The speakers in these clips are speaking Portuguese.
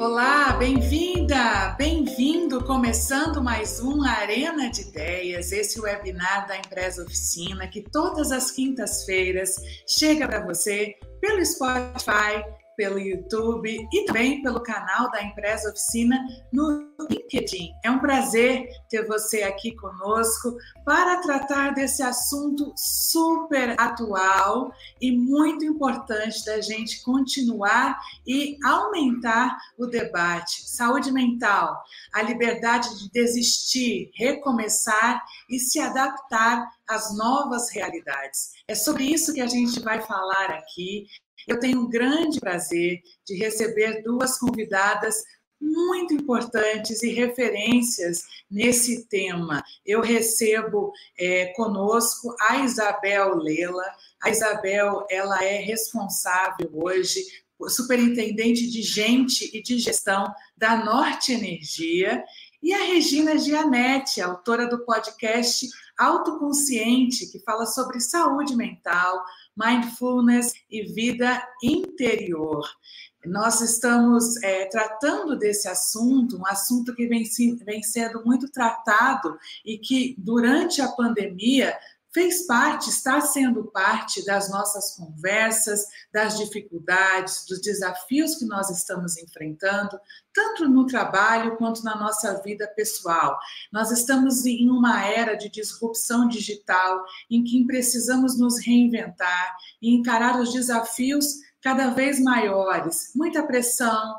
Olá, bem-vinda, bem-vindo, começando mais um Arena de Ideias, esse webinar da Empresa Oficina, que todas as quintas-feiras chega para você pelo Spotify, pelo YouTube e também pelo canal da Empresa Oficina no LinkedIn. É um prazer ter você aqui conosco para tratar desse assunto super atual e muito importante da gente continuar e aumentar o debate. Saúde mental, a liberdade de desistir, recomeçar e se adaptar às novas realidades. É sobre isso que a gente vai falar aqui. Eu tenho um grande prazer de receber duas convidadas muito importantes e referências nesse tema. Eu recebo é, conosco a Isabel Lela. A Isabel ela é responsável hoje superintendente de gente e de gestão da Norte Energia, e a Regina Gianetti, autora do podcast Autoconsciente, que fala sobre saúde mental, mindfulness e vida interior. Nós estamos é, tratando desse assunto, um assunto que vem, vem sendo muito tratado e que, durante a pandemia, fez parte, está sendo parte das nossas conversas, das dificuldades, dos desafios que nós estamos enfrentando, tanto no trabalho quanto na nossa vida pessoal. Nós estamos em uma era de disrupção digital em que precisamos nos reinventar e encarar os desafios cada vez maiores, muita pressão,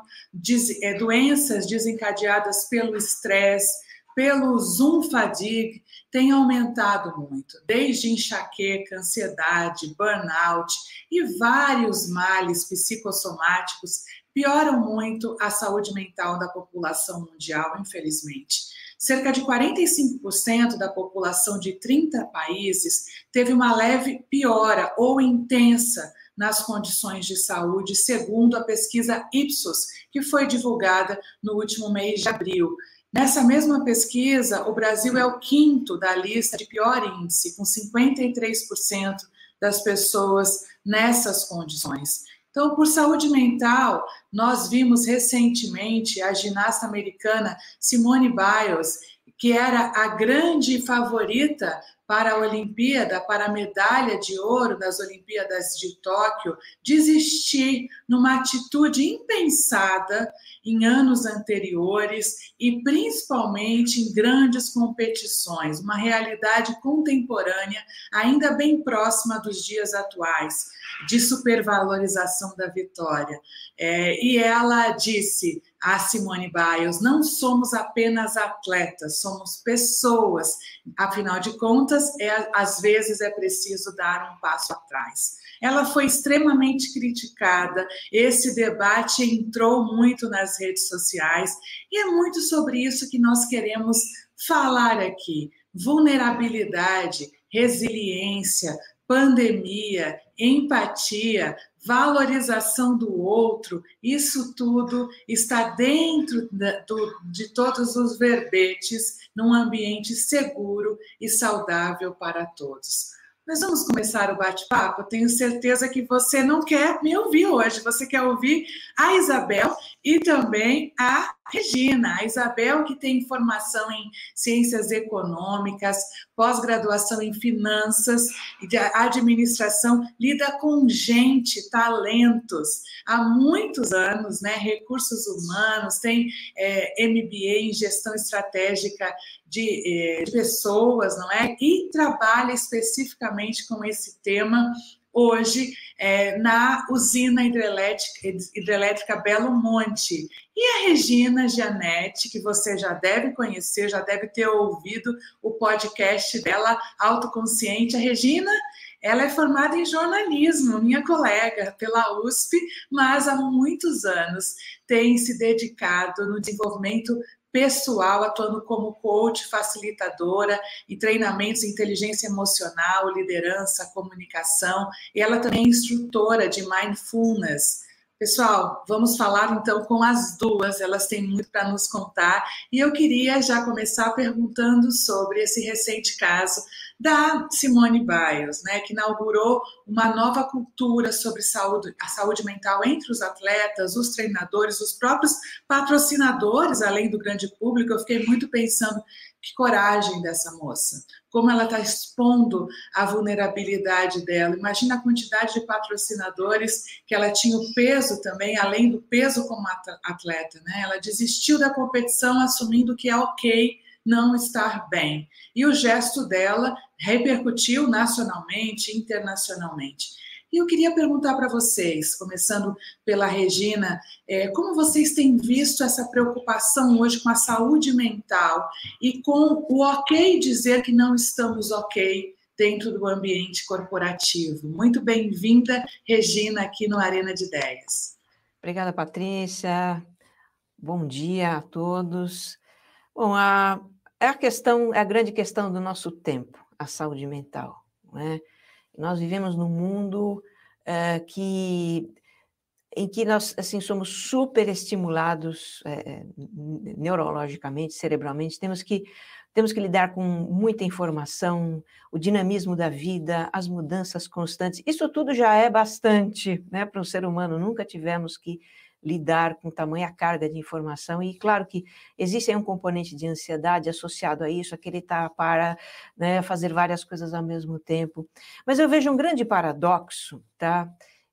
é, doenças desencadeadas pelo estresse, pelo Zoom fatigue, tem aumentado muito, desde enxaqueca, ansiedade, burnout e vários males psicossomáticos pioram muito a saúde mental da população mundial, infelizmente. Cerca de 45% da população de 30 países teve uma leve piora ou intensa nas condições de saúde, segundo a pesquisa Ipsos, que foi divulgada no último mês de abril. Nessa mesma pesquisa, o Brasil é o quinto da lista de pior índice, com 53% das pessoas nessas condições. Então, por saúde mental, nós vimos recentemente a ginasta americana Simone Biles, que era a grande favorita para a Olimpíada, para a medalha de ouro das Olimpíadas de Tóquio, desistir numa atitude impensada em anos anteriores e principalmente em grandes competições, uma realidade contemporânea ainda bem próxima dos dias atuais, de supervalorização da vitória. É, e ela disse a Simone Biles: não somos apenas atletas, somos pessoas. Afinal de contas, é, às vezes é preciso dar um passo atrás. Ela foi extremamente criticada, esse debate entrou muito nas redes sociais, e é muito sobre isso que nós queremos falar aqui: vulnerabilidade, resiliência, pandemia, empatia, valorização do outro, isso tudo está dentro de todos os verbetes num ambiente seguro e saudável para todos. Nós vamos começar o bate-papo. Tenho certeza que você não quer me ouvir hoje, você quer ouvir a Isabel e também a Regina. A Isabel, que tem formação em ciências econômicas, pós-graduação em finanças e administração, lida com gente, talentos, há muitos anos, né? Recursos humanos, tem é, MBA em gestão estratégica de, é, de pessoas, não é? E trabalha especificamente com esse tema hoje é, na usina hidrelétrica, hidrelétrica Belo Monte. E a Regina Gianetti, que você já deve conhecer, já deve ter ouvido o podcast dela, Autoconsciente. A Regina, ela é formada em jornalismo, minha colega pela USP, mas há muitos anos tem se dedicado no desenvolvimento pessoal, atuando como coach, facilitadora em treinamentos em inteligência emocional, liderança, comunicação. E ela também é instrutora de mindfulness. Pessoal, vamos falar então com as duas, elas têm muito para nos contar. E eu queria já começar perguntando sobre esse recente caso da Simone Biles, né, que inaugurou uma nova cultura sobre saúde, a saúde mental entre os atletas, os treinadores, os próprios patrocinadores, além do grande público. Eu fiquei muito pensando que coragem dessa moça, como ela está expondo a vulnerabilidade dela. Imagina a quantidade de patrocinadores que ela tinha o peso também, além do peso como atleta, né? Ela desistiu da competição assumindo que é ok não estar bem. E o gesto dela repercutiu nacionalmente, internacionalmente. E eu queria perguntar para vocês, começando pela Regina, é, como vocês têm visto essa preocupação hoje com a saúde mental e com o ok dizer que não estamos ok dentro do ambiente corporativo? Muito bem-vinda, Regina, aqui no Arena de Ideias. Obrigada, Patrícia. Bom dia a todos. Bom, a, é a questão, é a grande questão do nosso tempo, a saúde mental. Não é? Nós vivemos num mundo uh, que em que nós assim somos super estimulados é, neurologicamente, cerebralmente, temos que temos que lidar com muita informação, o dinamismo da vida, as mudanças constantes. Isso tudo já é bastante, né, para um ser humano. Nunca tivemos que lidar com tamanha carga de informação, e claro que existe um componente de ansiedade associado a isso, aquele estar tá para né, fazer várias coisas ao mesmo tempo. Mas eu vejo um grande paradoxo, tá?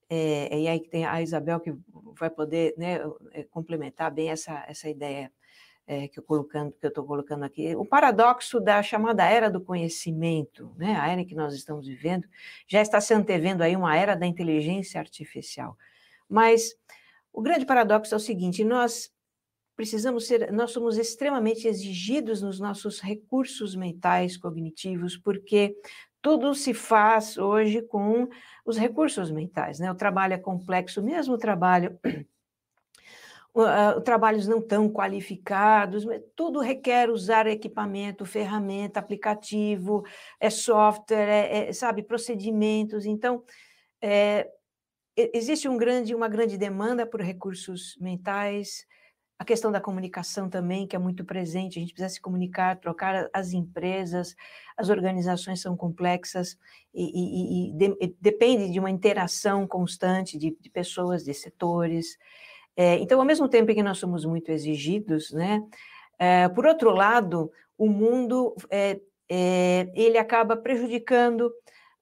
É, e aí tem a Isabel que vai poder né, é, complementar bem essa, essa ideia é, que eu colocando que eu estou colocando aqui, o paradoxo da chamada era do conhecimento, né? A era em que nós estamos vivendo já está se antevendo aí uma era da inteligência artificial. Mas o grande paradoxo é o seguinte: nós precisamos ser, nós somos extremamente exigidos nos nossos recursos mentais cognitivos, porque tudo se faz hoje com os recursos mentais, né? O trabalho é complexo, mesmo o trabalho uh, trabalhos não tão qualificados, tudo requer usar equipamento, ferramenta, aplicativo, é software, é, é sabe, procedimentos. Então, é, existe um grande, uma grande demanda por recursos mentais, a questão da comunicação também, que é muito presente, a gente precisa se comunicar, trocar as empresas, as organizações são complexas e, e, e, de, e depende de uma interação constante de, de pessoas, de setores. É, então, ao mesmo tempo que nós somos muito exigidos, né, é, por outro lado, o mundo é, é ele acaba prejudicando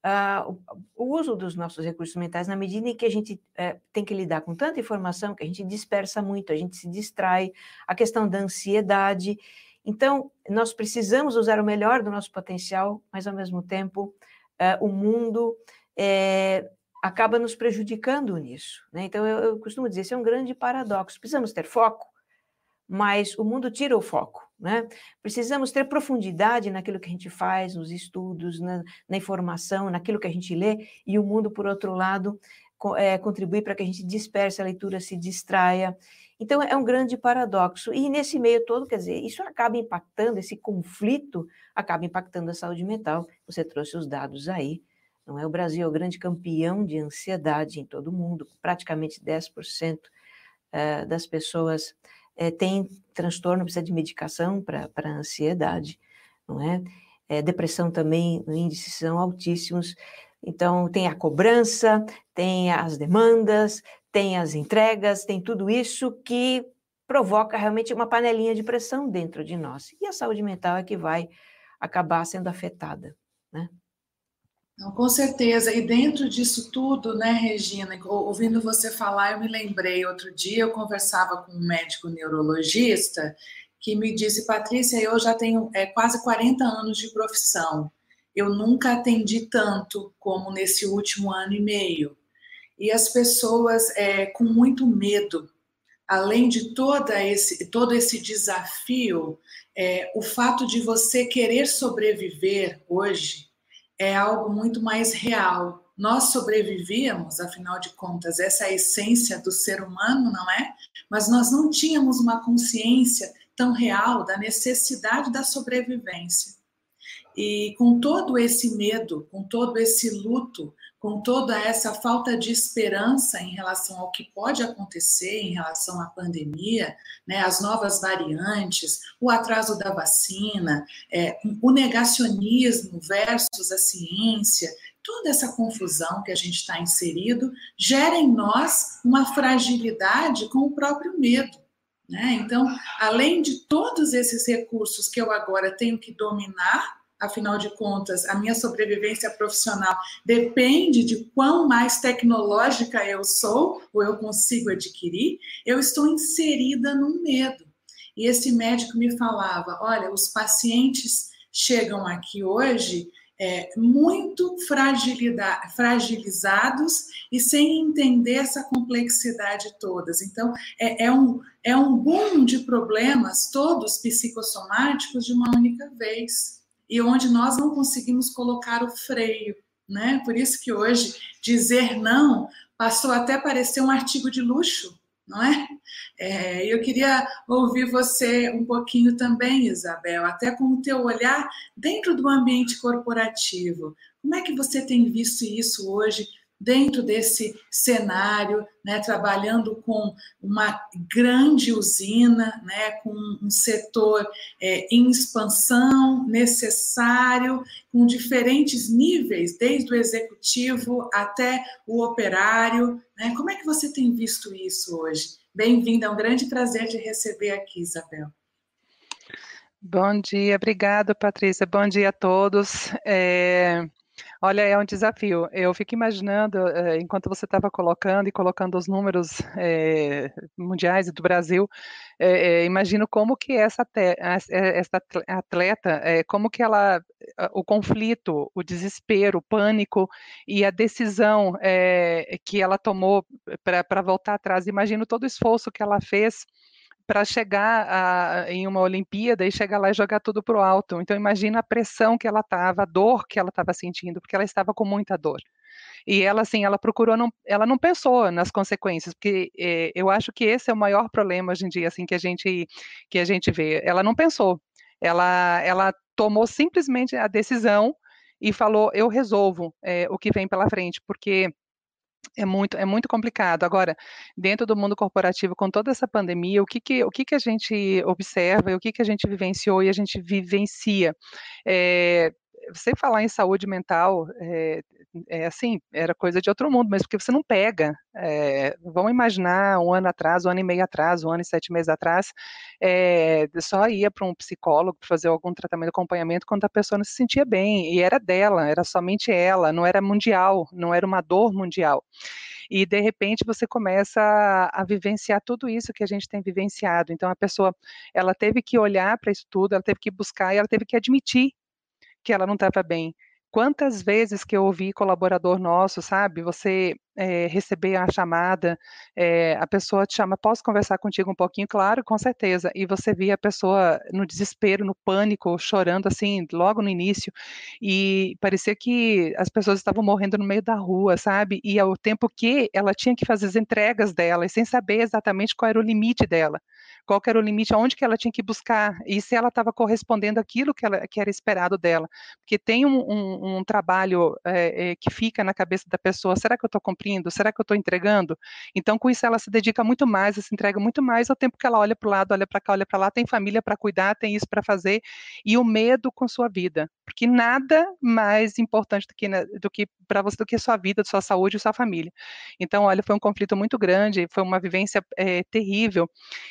uh, o uso dos nossos recursos mentais na medida em que a gente uh, tem que lidar com tanta informação que a gente dispersa muito, a gente se distrai, a questão da ansiedade. Então, nós precisamos usar o melhor do nosso potencial, mas ao mesmo tempo uh, o mundo eh, acaba nos prejudicando nisso. Né? Então, eu, eu costumo dizer, isso é um grande paradoxo. Precisamos ter foco, mas o mundo tira o foco. Né? Precisamos ter profundidade naquilo que a gente faz, nos estudos, na, na informação, naquilo que a gente lê, e o mundo, por outro lado, co é, contribui para que a gente disperse a leitura, se distraia. Então, é um grande paradoxo. E nesse meio todo, quer dizer, isso acaba impactando, esse conflito acaba impactando a saúde mental. Você trouxe os dados aí. Não é? O Brasil é o grande campeão de ansiedade em todo o mundo, praticamente 10% eh, das pessoas é, tem transtorno, precisa de medicação para ansiedade, não é? é? Depressão também, índices são altíssimos. Então, tem a cobrança, tem as demandas, tem as entregas, tem tudo isso que provoca realmente uma panelinha de pressão dentro de nós. E a saúde mental é que vai acabar sendo afetada, né? Com certeza. E dentro disso tudo, né, Regina, ouvindo você falar, eu me lembrei, outro dia eu conversava com um médico neurologista que me disse, Patrícia, eu já tenho é, quase 40 anos de profissão. Eu nunca atendi tanto como nesse último ano e meio. E as pessoas é, com muito medo, além de toda esse, todo esse desafio, é, o fato de você querer sobreviver hoje é algo muito mais real. Nós sobrevivíamos, afinal de contas, essa é a essência do ser humano, não é? Mas nós não tínhamos uma consciência tão real da necessidade da sobrevivência. E com todo esse medo, com todo esse luto, com toda essa falta de esperança em relação ao que pode acontecer em relação à pandemia, né, as novas variantes, o atraso da vacina, é, o negacionismo versus a ciência, toda essa confusão que a gente está inserido gera em nós uma fragilidade com o próprio medo. Né? Então, além de todos esses recursos que eu agora tenho que dominar, afinal de contas, a minha sobrevivência profissional depende de quão mais tecnológica eu sou ou eu consigo adquirir, eu estou inserida no medo. E esse médico me falava: olha, os pacientes chegam aqui hoje é, muito fragilizados e sem entender essa complexidade todas. Então, é, é, um, é um boom de problemas, todos psicossomáticos, de uma única vez, e onde nós não conseguimos colocar o freio. Né? Por isso que hoje dizer não passou até a parecer um artigo de luxo, não é? é? Eu queria ouvir você um pouquinho também, Isabel, até com o teu olhar dentro do ambiente corporativo. Como é que você tem visto isso hoje dentro desse cenário, né, trabalhando com uma grande usina, né, com um setor é, em expansão, necessário, com diferentes níveis, desde o executivo até o operário. Né? Como é que você tem visto isso hoje? Bem-vinda, é um grande prazer te receber aqui, Isabel. Bom dia, obrigada, Patrícia. Bom dia a todos. É... Olha, é um desafio. Eu fico imaginando, eh, enquanto você estava colocando e colocando os números eh, mundiais e do Brasil, eh, imagino como que essa, essa atleta, como que ela, o conflito, o desespero, o pânico e a decisão que ela tomou para voltar atrás. Imagino todo o esforço que ela fez para chegar a, em uma Olimpíada e chegar lá e jogar tudo para o alto. Então imagina a pressão que ela estava, a dor que ela estava sentindo, porque ela estava com muita dor. E ela, assim, ela procurou, não, ela não pensou nas consequências, porque eh, eu acho que esse é o maior problema hoje em dia, assim, que a gente, que a gente vê. Ela não pensou, ela, ela tomou simplesmente a decisão e falou, eu resolvo eh, o que vem pela frente, porque é muito, é muito complicado. Agora, dentro do mundo corporativo, com toda essa pandemia, o que, que, o que, que a gente observa o que, que a gente vivenciou e a gente vivencia? É, você falar em saúde mental, é, é, assim, era coisa de outro mundo, mas porque você não pega. É, vamos imaginar um ano atrás, um ano e meio atrás, um ano e sete meses atrás, é, só ia para um psicólogo para fazer algum tratamento, acompanhamento, quando a pessoa não se sentia bem, e era dela, era somente ela, não era mundial, não era uma dor mundial e de repente você começa a, a, vivenciar tudo isso que a gente tem vivenciado. Então a pessoa, ela teve que olhar para isso tudo, ela teve que buscar e ela teve que admitir que ela não estava bem. Quantas vezes que eu ouvi colaborador nosso, sabe? Você é, receber a chamada, é, a pessoa te chama, posso conversar contigo um pouquinho? Claro, com certeza. E você via a pessoa no desespero, no pânico, chorando assim, logo no início, e parecia que as pessoas estavam morrendo no meio da rua, sabe? E ao tempo que ela tinha que fazer as entregas dela, e sem saber exatamente qual era o limite dela qual era o limite, aonde que ela tinha que buscar, e se ela estava correspondendo àquilo que, ela, que era esperado dela. Porque tem um, um, um trabalho é, é, que fica na cabeça da pessoa, será que eu estou cumprindo? Será que eu estou entregando? Então, com isso, ela se dedica muito mais, se entrega muito mais ao tempo que ela olha para o lado, olha para cá, olha para lá, tem família para cuidar, tem isso para fazer, e o medo com sua vida. Porque nada mais importante do que, do que para você do que sua vida, sua saúde e sua família. Então, olha, foi um conflito muito grande, foi uma vivência é, terrível,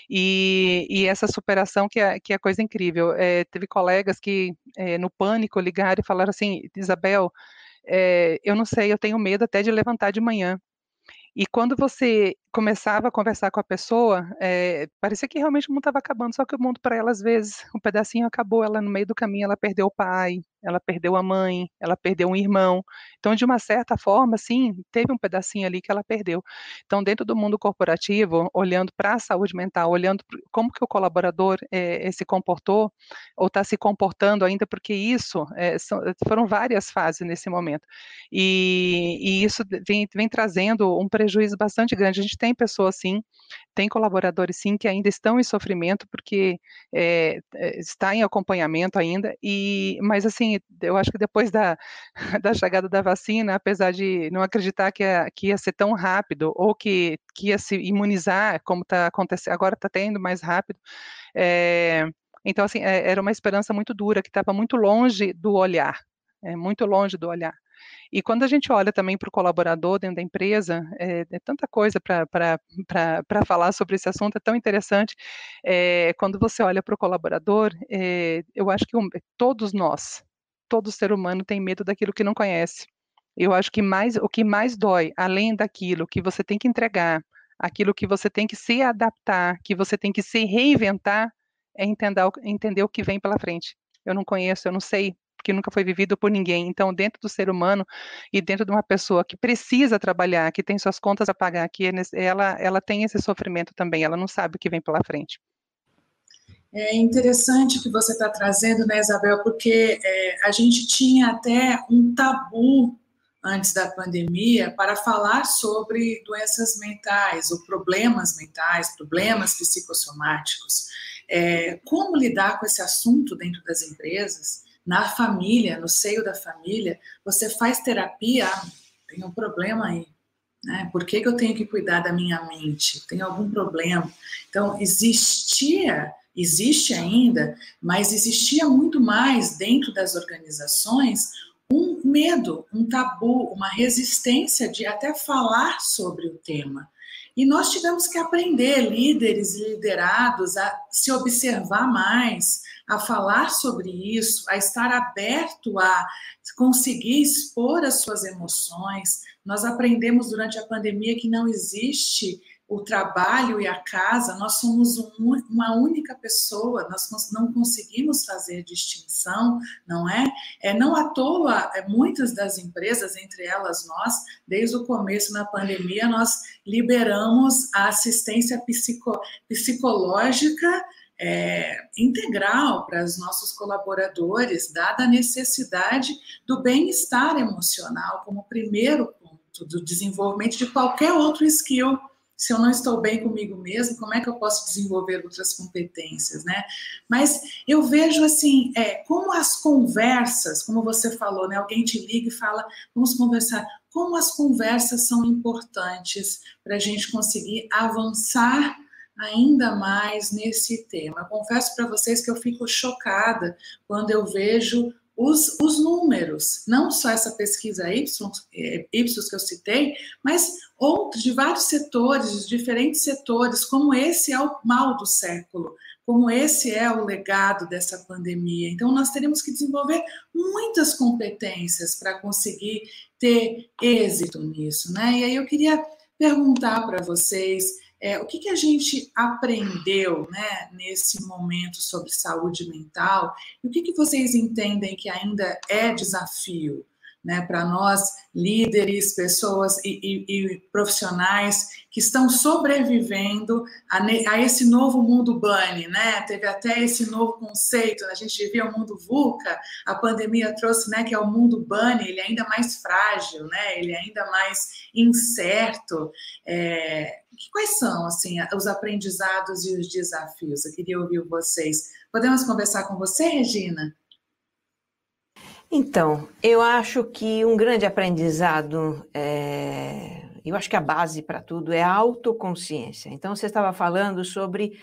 e e, essa superação que é, que é coisa incrível. É, teve colegas que, é, no pânico, ligaram e falaram assim, Isabel, eu não sei, eu tenho medo até de levantar de manhã. E quando você começava a conversar com a pessoa, é, parecia que realmente o mundo estava acabando, só que o mundo para ela, às vezes, um pedacinho acabou, ela no meio do caminho, ela perdeu o pai, ela perdeu a mãe, ela perdeu um irmão. Então, de uma certa forma, sim, teve um pedacinho ali que ela perdeu. Então, dentro do mundo corporativo, olhando para a saúde mental, olhando como que o colaborador é, se comportou, ou está se comportando ainda, porque isso, é, são, foram várias fases nesse momento. E, e isso vem, vem trazendo um prejuízo bastante grande. A gente tem tem pessoas sim, tem colaboradores sim que ainda estão em sofrimento porque é, está em acompanhamento ainda e mas assim eu acho que depois da, da chegada da vacina apesar de não acreditar que ia, que ia ser tão rápido ou que, que ia se imunizar como está acontecendo agora está tendo mais rápido é, então assim era uma esperança muito dura que estava muito longe do olhar é muito longe do olhar e quando a gente olha também para o colaborador dentro da empresa, é, é tanta coisa para falar sobre esse assunto, é tão interessante. É, quando você olha para o colaborador, é, eu acho que um, todos nós, todo ser humano tem medo daquilo que não conhece. Eu acho que mais, o que mais dói, além daquilo que você tem que entregar, aquilo que você tem que se adaptar, que você tem que se reinventar, é entender, entender o que vem pela frente. Eu não conheço, eu não sei que nunca foi vivido por ninguém. Então, dentro do ser humano e dentro de uma pessoa que precisa trabalhar, que tem suas contas a pagar, que é ela, ela tem esse sofrimento também, ela não sabe o que vem pela frente. É interessante o que você está trazendo, né, Isabel, porque é, a gente tinha até um tabu antes da pandemia para falar sobre doenças mentais ou problemas mentais, problemas psicossomáticos. É, como lidar com esse assunto dentro das empresas? Na família, no seio da família, você faz terapia, ah, tem um problema aí. Né? Por que, que eu tenho que cuidar da minha mente? Tem algum problema? Então, existia, existe ainda, mas existia muito mais dentro das organizações um medo, um tabu, uma resistência de até falar sobre o tema. E nós tivemos que aprender, líderes e liderados, a se observar mais, a falar sobre isso, a estar aberto a conseguir expor as suas emoções. Nós aprendemos durante a pandemia que não existe o trabalho e a casa, nós somos um, uma única pessoa, nós não conseguimos fazer distinção, não é? É não à toa, é, muitas das empresas, entre elas nós, desde o começo da pandemia, nós liberamos a assistência psico, psicológica é, integral para os nossos colaboradores, dada a necessidade do bem-estar emocional como primeiro ponto do desenvolvimento de qualquer outro skill. Se eu não estou bem comigo mesmo, como é que eu posso desenvolver outras competências, né? Mas eu vejo assim, é, como as conversas, como você falou, né? Alguém te liga e fala, vamos conversar. Como as conversas são importantes para a gente conseguir avançar ainda mais nesse tema. Confesso para vocês que eu fico chocada quando eu vejo os, os números, não só essa pesquisa Ipsos, é, que eu citei, mas outros de vários setores, de diferentes setores, como esse é o mal do século, como esse é o legado dessa pandemia. Então, nós teremos que desenvolver muitas competências para conseguir ter êxito nisso, né? E aí eu queria perguntar para vocês é, o que, que a gente aprendeu né, nesse momento sobre saúde mental? E o que, que vocês entendem que ainda é desafio né, para nós, líderes, pessoas e, e, e, profissionais que estão sobrevivendo a, a, esse novo mundo bunny, né? Teve até esse novo conceito, a gente vivia o mundo VUCA, a pandemia trouxe, né, que é o mundo bunny, ele é ainda mais frágil, né? Ele é ainda mais incerto. É, quais são, assim, os aprendizados e os desafios? Eu queria ouvir vocês. Podemos conversar com você, Regina? Então, eu acho que um grande aprendizado, é... eu acho que a base para tudo é a autoconsciência. Então, você estava falando sobre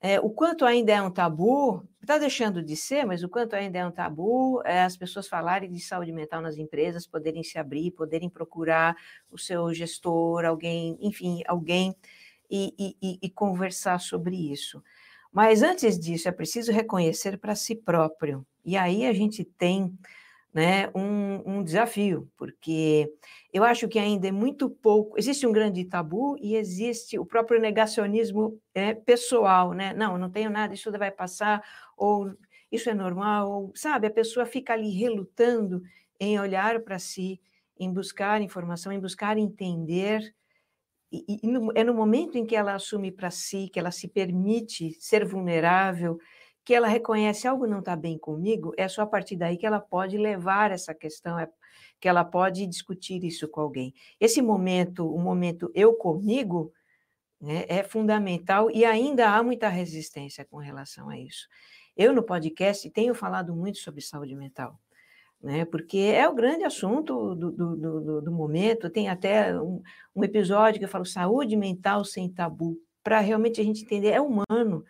é, o quanto ainda é um tabu, está deixando de ser, mas o quanto ainda é um tabu é as pessoas falarem de saúde mental nas empresas, poderem se abrir, poderem procurar o seu gestor, alguém, enfim, alguém, e, e, e conversar sobre isso. Mas antes disso, é preciso reconhecer para si próprio. E aí a gente tem né, um, um, desafio, porque eu acho que ainda é muito pouco. Existe um grande tabu e existe o próprio negacionismo é, pessoal, né? Não, não tenho nada, isso vai passar, ou isso é normal, ou, sabe? A pessoa fica ali relutando em olhar para si, em buscar informação, em buscar entender e, e no, é no momento em que ela assume para si, que ela se permite ser vulnerável, que ela reconhece algo não está bem comigo, é só a partir daí que ela pode levar essa questão, é, que ela pode discutir isso com alguém. Esse momento, o momento eu comigo, Né? É fundamental e ainda há muita resistência com relação a isso. Eu, no podcast, tenho falado muito sobre saúde mental, né? porque é o grande assunto do, do, do, do momento. Tem até um, um, episódio que eu falo saúde mental sem tabu, para realmente a gente entender, é humano,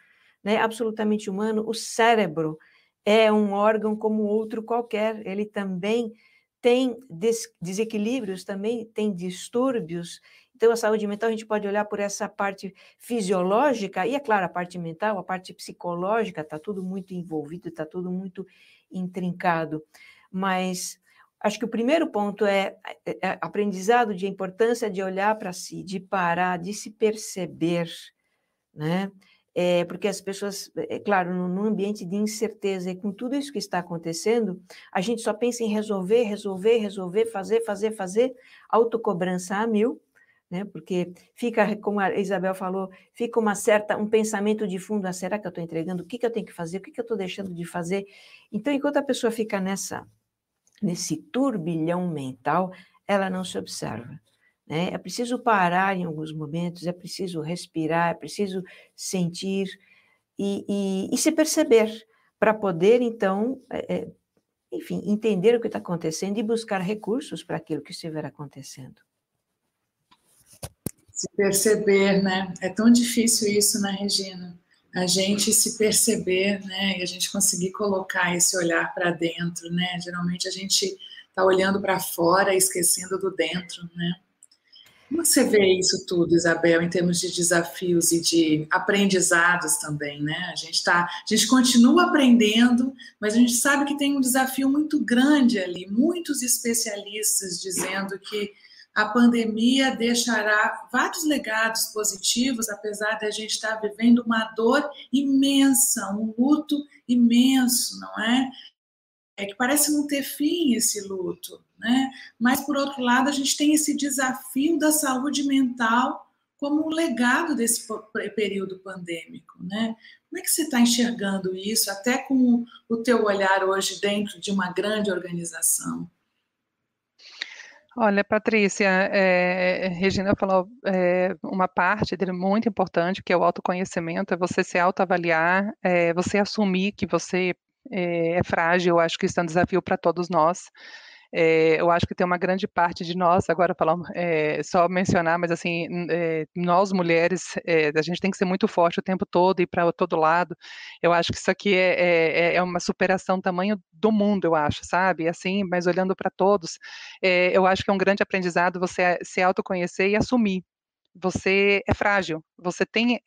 né? absolutamente humano. O cérebro é um órgão como outro qualquer, ele também tem des desequilíbrios, também tem distúrbios. Então, a saúde mental a gente pode olhar por essa parte fisiológica, e é claro, a parte mental, a parte psicológica, está tudo muito envolvido, está tudo muito intrincado. Mas acho que o primeiro ponto é, é, é aprendizado de importância de olhar para si, de parar, de se perceber, né? É, porque as pessoas, é claro, num ambiente de incerteza e com tudo isso que está acontecendo, a gente só pensa em resolver, resolver, resolver, fazer, fazer, fazer, autocobrança a mil, né? Porque fica, como a Isabel falou, fica uma certa um pensamento de fundo, ah, será que eu estou entregando? O que, que eu tenho que fazer? O que, que eu estou deixando de fazer? Então, enquanto a pessoa fica nessa nesse turbilhão mental, ela não se observa. Né? É preciso parar em alguns momentos, é preciso respirar, é preciso sentir e, e, e se perceber para poder, então, é, é, enfim, entender o que está acontecendo e buscar recursos para aquilo que estiver acontecendo. Se perceber, né? É tão difícil isso, né, Regina? A gente se perceber, né? E a gente conseguir colocar esse olhar para dentro, né? Geralmente a gente está olhando para fora, esquecendo do dentro, né? Como você vê isso tudo, Isabel, em termos de desafios e de aprendizados também, né? A gente tá, a gente continua aprendendo, mas a gente sabe que tem um desafio muito grande ali, muitos especialistas dizendo que a pandemia deixará vários legados positivos, apesar de a gente estar vivendo uma dor imensa, um luto imenso, não é? É que parece não ter fim esse luto né? Mas, por outro lado, a gente tem esse desafio da saúde mental como um legado desse período pandêmico, né? Como é que você está enxergando isso, até com o teu olhar hoje dentro de uma grande organização? Olha, Patrícia, é, Regina falou é, uma parte dele muito importante, que é o autoconhecimento, é você se autoavaliar, é você assumir que você é, frágil, eu acho que isso é um desafio para todos nós. É, eu acho que tem uma grande parte de nós, agora falar, é, só mencionar, mas assim, é, nós mulheres, a gente tem que ser muito forte o tempo todo e para todo lado. Eu acho que isso aqui é, é, é, uma superação tamanho do mundo, eu acho, sabe? Assim, mas olhando para todos, eu acho que é um grande aprendizado você se autoconhecer e assumir. Você é frágil, você tem,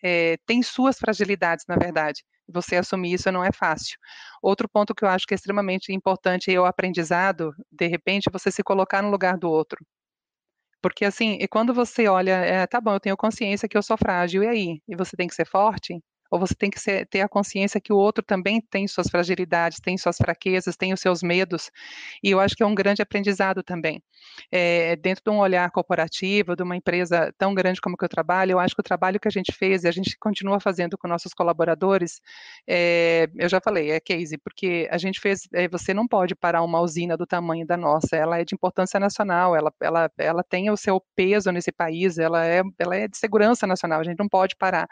tem suas fragilidades, na verdade você assumir isso não é fácil. Outro ponto que eu acho que é extremamente importante é o aprendizado, de repente, você se colocar no lugar do outro. Porque assim, e quando você olha, é, tá bom, eu tenho consciência que eu sou frágil, e aí? E você tem que ser forte? Ou você tem que ser, ter a consciência que o outro também tem suas fragilidades, tem suas fraquezas, tem os seus medos, e eu acho que é um grande aprendizado também. É, dentro de um olhar corporativo, de uma empresa tão grande como que eu trabalho, eu acho que o trabalho que a gente fez e a gente continua fazendo com nossos colaboradores, é, eu já falei, é case, porque a gente fez, é, você não pode parar uma usina do tamanho da nossa, ela é de importância nacional, ela, ela, ela tem o seu peso nesse país, ela é, ela é de segurança nacional, a gente não pode parar,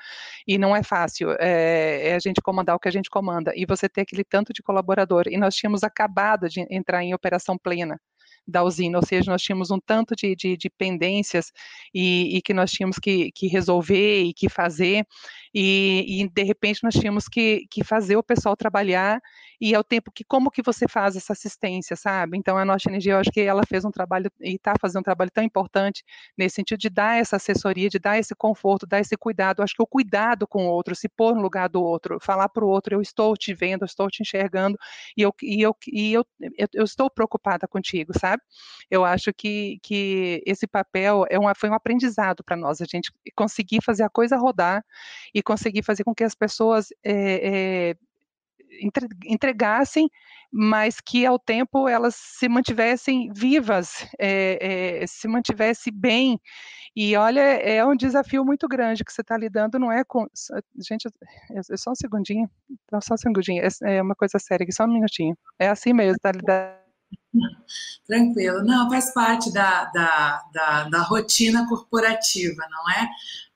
e não é fácil, é, é, a gente comandar o que a gente comanda e você ter aquele tanto de colaborador. E nós tínhamos acabado de entrar em operação plena da usina, ou seja, nós tínhamos um tanto de, de, de pendências e, e, que nós tínhamos que, que, resolver e que fazer, e, e de repente nós tínhamos que, que, fazer o pessoal trabalhar, e é o tempo que, como que você faz essa assistência, sabe? Então, a Nossa Energia, eu acho que ela fez um trabalho, e está fazendo um trabalho tão importante, nesse sentido de dar essa assessoria, de dar esse conforto, dar esse cuidado, eu acho que o cuidado com o outro, se pôr no lugar do outro, falar para o outro, eu estou te vendo, eu estou te enxergando, e eu, e eu, e eu, eu, eu estou preocupada contigo, sabe? sabe? Eu acho que, que esse papel é uma, foi um aprendizado para nós, a gente conseguir fazer a coisa rodar e conseguir fazer com que as pessoas é, é, entregassem, mas que ao tempo elas se mantivessem vivas, é, é, se mantivesse bem. E olha, é um desafio muito grande que você está lidando, não é com. Gente, é só um segundinho, só um segundinho, é, é uma coisa séria aqui, só um minutinho. É assim mesmo, está lidando Tranquilo. Não, faz parte da, da, da, da rotina corporativa, não é?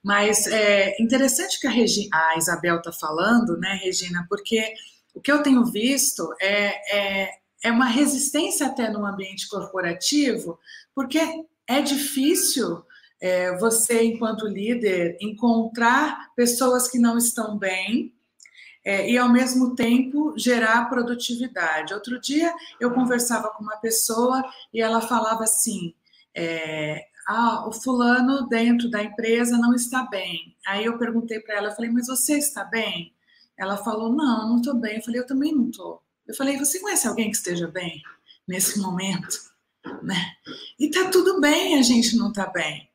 Mas é interessante que a, Regi, a Isabel está falando, né, Regina, porque o que eu tenho visto é, é, é uma resistência até no ambiente corporativo, porque é difícil é, você, enquanto líder, encontrar pessoas que não estão bem é, e, ao mesmo tempo, gerar produtividade. Outro dia, eu conversava com uma pessoa e ela falava assim: é, ah, o fulano dentro da empresa não está bem. Aí eu perguntei para ela, falei, mas você está bem? Ela falou, não, não estou bem. Eu falei, eu também não estou. Eu falei, você conhece alguém que esteja bem nesse momento? Né? E tá tudo bem a gente não tá bem.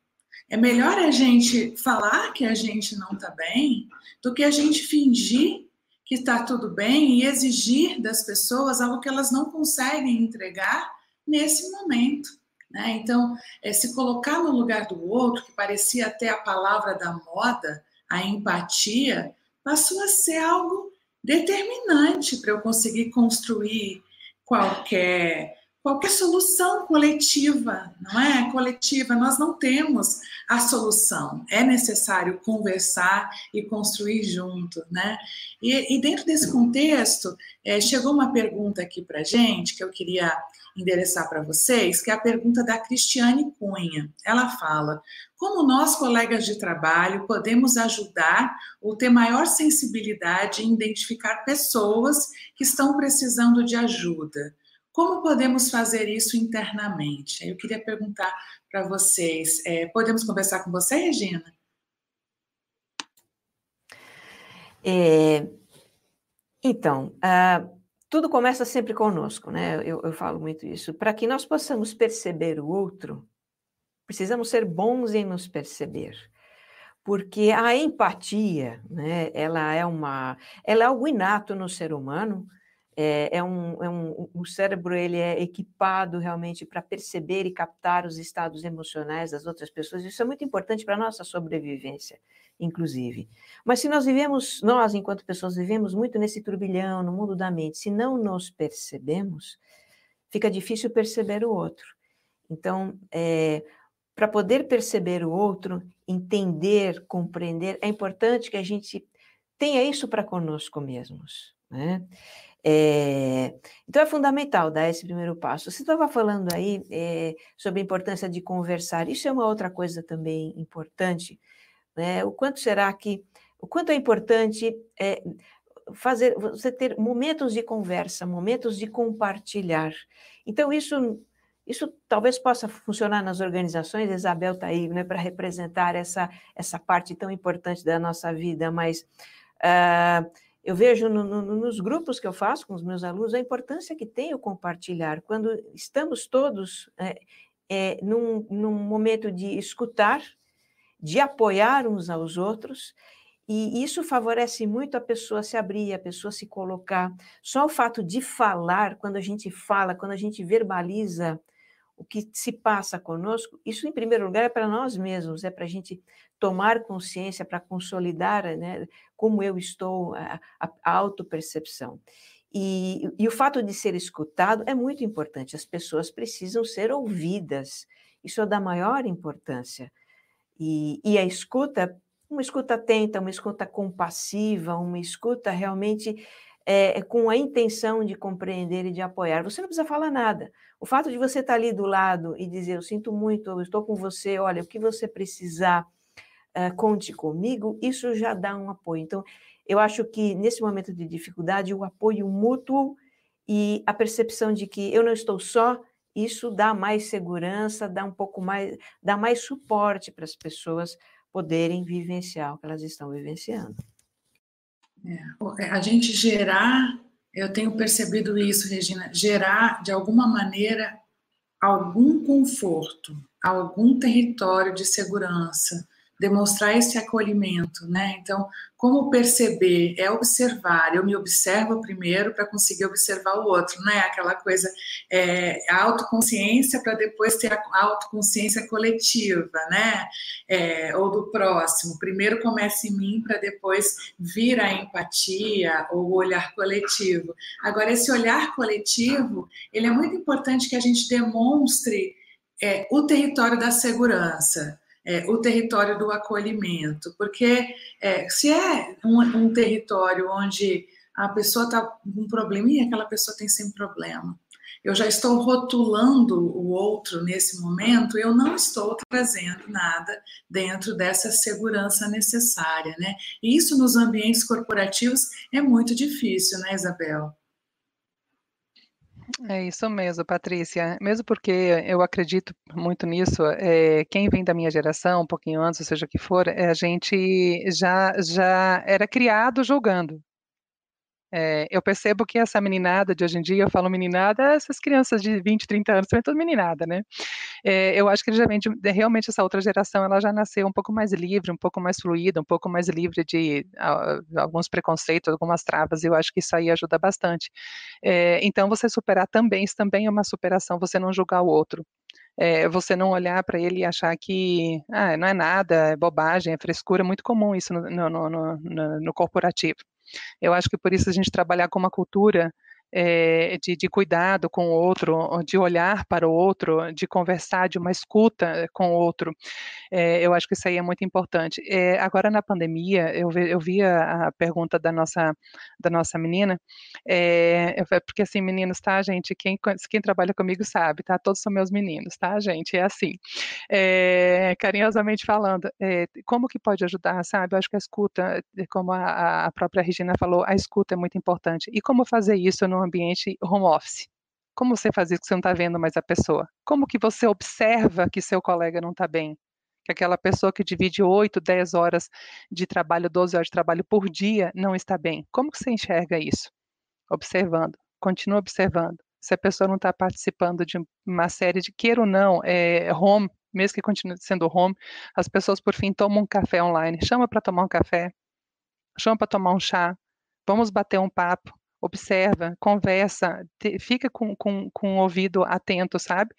É melhor a gente falar que a gente não tá bem do que a gente fingir que está tudo bem e exigir das pessoas algo que elas não conseguem entregar nesse momento. Né? Então, é, se colocar no lugar do outro, que parecia até a palavra da moda, a empatia, passou a ser algo determinante para eu conseguir construir qualquer qualquer solução coletiva, não é? Coletiva, nós não temos a solução. É necessário conversar e construir junto, né? E, e dentro desse contexto, é, chegou uma pergunta aqui para gente que eu queria endereçar para vocês, que é a pergunta da Cristiane Cunha. Ela fala: como nós, colegas de trabalho, podemos ajudar ou ter maior sensibilidade em identificar pessoas que estão precisando de ajuda? Como podemos fazer isso internamente? Eu queria perguntar para vocês. É, podemos conversar com você, Regina? É, então, uh, tudo começa sempre conosco, né? Eu, eu falo muito isso. Para que nós possamos perceber o outro, precisamos ser bons em nos perceber. Porque a empatia, né, ela é uma, ela é algo inato no ser humano, é, é, um, é um, o cérebro ele é equipado realmente para perceber e captar os estados emocionais das outras pessoas. Isso é muito importante para a nossa sobrevivência, inclusive. Mas se nós vivemos, nós, enquanto pessoas, vivemos muito nesse turbilhão, no mundo da mente, se não nos percebemos, fica difícil perceber o outro. Então, é, para poder perceber o outro, entender, compreender, é importante que a gente tenha isso para conosco mesmos. Né? É, então é fundamental dar esse primeiro passo. Você estava falando aí é, sobre a importância de conversar. Isso é uma outra coisa também importante. Né? O quanto será que, o quanto é importante é, fazer, você ter momentos de conversa, momentos de compartilhar. Então isso, isso talvez possa funcionar nas organizações. A Isabel está aí, né, para representar essa essa parte tão importante da nossa vida, mas uh, eu vejo no, no, nos grupos que eu faço com os meus alunos a importância que tem o compartilhar. Quando estamos todos é, é, num, num momento de escutar, de apoiar uns aos outros, e isso favorece muito a pessoa se abrir, a pessoa se colocar. Só o fato de falar, quando a gente fala, quando a gente verbaliza o que se passa conosco, isso, em primeiro lugar, é para nós mesmos, é para a gente tomar consciência, para consolidar né, como eu estou, a, a autopercepção. E, e o fato de ser escutado é muito importante, as pessoas precisam ser ouvidas, isso é da maior importância. E, e a escuta, uma escuta atenta, uma escuta compassiva, uma escuta realmente é, com a intenção de compreender e de apoiar. Você não precisa falar nada. O fato de você estar ali do lado e dizer, eu sinto muito, eu estou com você, olha, o que você precisar, uh, conte comigo, isso já dá um apoio. Então, eu acho que nesse momento de dificuldade, o apoio mútuo e a percepção de que eu não estou só, isso dá mais segurança, dá um pouco mais, dá mais suporte para as pessoas poderem vivenciar o que elas estão vivenciando. É, a gente gerar, eu tenho percebido isso, Regina, gerar de alguma maneira algum conforto, algum território de segurança demonstrar esse acolhimento, né? Então, como perceber é observar. Eu me observo primeiro para conseguir observar o outro, né? Aquela coisa, é, a autoconsciência para depois ter a autoconsciência coletiva, né? É, ou do próximo. Primeiro começa em mim para depois vir a empatia ou o olhar coletivo. Agora, esse olhar coletivo, ele é muito importante que a gente demonstre é, o território da segurança é, o território do acolhimento, porque é, se é um, um, território onde a pessoa está com um problema, e aquela pessoa tem sempre problema. Eu já estou rotulando o outro nesse momento, eu não estou trazendo nada dentro dessa segurança necessária, né? E isso nos ambientes corporativos é muito difícil, né, Isabel? É isso mesmo, Patrícia. Mesmo porque eu acredito muito nisso, é, quem vem da minha geração, um pouquinho antes, ou seja o que for, é, a gente já, já era criado julgando. É, eu percebo que essa meninada de hoje em dia, eu falo meninada, essas crianças de 20, 30 anos também tudo meninada, né? É, eu acho que de, realmente essa outra geração, ela já nasceu um pouco mais livre, um pouco mais fluida, um pouco mais livre de alguns preconceitos, algumas travas, e eu acho que isso aí ajuda bastante. É, então, você superar também, isso também é uma superação, você não julgar o outro. É, você não olhar para ele e achar que ah, não é nada, é bobagem, é frescura, é muito comum isso no, no, no, no corporativo. Eu acho que por isso a gente trabalhar com uma cultura é, de, de, cuidado com o outro, de olhar para o outro, de conversar, de uma escuta com o outro. É, eu acho que isso aí é muito importante. É, agora, na pandemia, eu vi, eu vi a, a, pergunta da nossa, da nossa menina, porque assim, meninos, tá, gente? Quem, quem trabalha comigo sabe, tá? Todos são meus meninos, tá, gente? É assim. carinhosamente falando, como que pode ajudar, sabe? Eu acho que a escuta, como a, a própria Regina falou, a escuta é muito importante. E como fazer isso ambiente home office? Como você faz isso que você não está vendo mais a pessoa? Como que você observa que seu colega não está bem? Que aquela pessoa que divide 8, 10 horas de trabalho, 12 horas de trabalho por dia não está bem. Como que você enxerga isso? Observando. Continua observando. Se a pessoa não está participando de uma série de, queira ou não, é, home, mesmo que continue sendo home, as pessoas por fim tomam um café online. Chama para tomar um café, chama para tomar um chá, vamos bater um papo, observa, conversa, te, fica com, com, com o ouvido atento, sabe?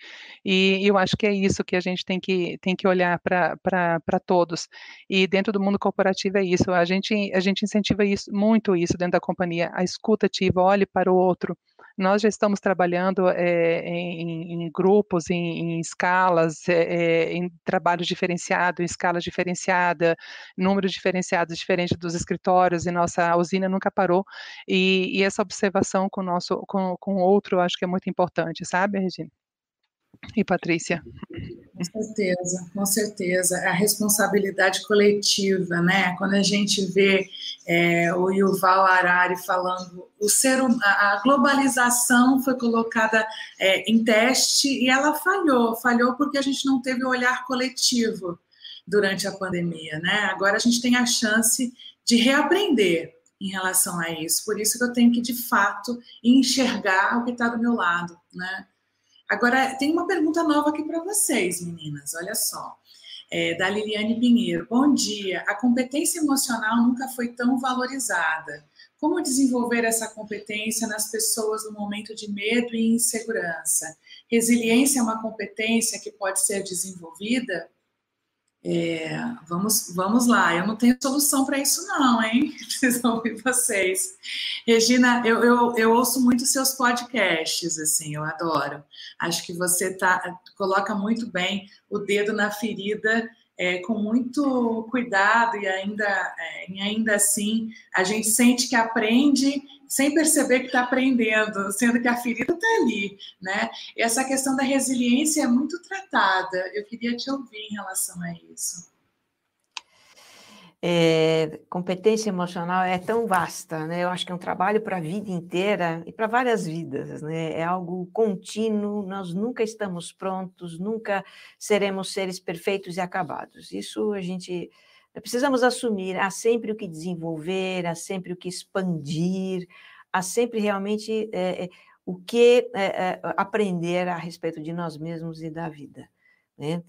E, eu acho que é isso que a gente tem que, tem que olhar para todos. E dentro do mundo corporativo é isso, a gente, a gente incentiva isso, muito isso dentro da companhia, a escuta ativa, olhe para o outro, nós já estamos trabalhando é, em, em, grupos, em, em escalas, é, em trabalho diferenciado, em escala diferenciada, números diferenciados diferentes dos escritórios, e nossa usina nunca parou. E, e essa observação com o nosso, com, com outro, acho que é muito importante, sabe, Regina? E Patrícia? Com certeza, com certeza. A responsabilidade coletiva, né? Quando a gente vê é, o Yuval Harari falando, o ser, a globalização foi colocada é, em teste e ela falhou. Falhou porque a gente não teve o olhar coletivo durante a pandemia, né? Agora a gente tem a chance de reaprender em relação a isso. Por isso que eu tenho que, de fato, enxergar o que está do meu lado, né? Agora, tem uma pergunta nova aqui para vocês, meninas, olha só. É, da Liliane Pinheiro. Bom dia. A competência emocional nunca foi tão valorizada. Como desenvolver essa competência nas pessoas no momento de medo e insegurança? Resiliência é uma competência que pode ser desenvolvida? É, vamos, vamos lá, eu não tenho solução para isso, não, hein? Preciso ouvir vocês. Regina, eu, eu, eu ouço muito seus podcasts, assim, eu adoro. Acho que você tá, coloca muito bem o dedo na ferida é, com muito cuidado e ainda, é, e ainda assim a gente sente que aprende sem perceber que está aprendendo, sendo que a ferida está ali, né? E essa questão da resiliência é muito tratada. Eu queria te ouvir em relação a isso. É, competência emocional é tão vasta, né? Eu acho que é um trabalho para a vida inteira e para várias vidas, né? É algo contínuo, nós nunca estamos prontos, nunca seremos seres perfeitos e acabados. Isso a gente Precisamos assumir, há sempre o que desenvolver, há sempre o que expandir, há sempre realmente é, o que é, aprender a respeito de nós mesmos e da vida. Né?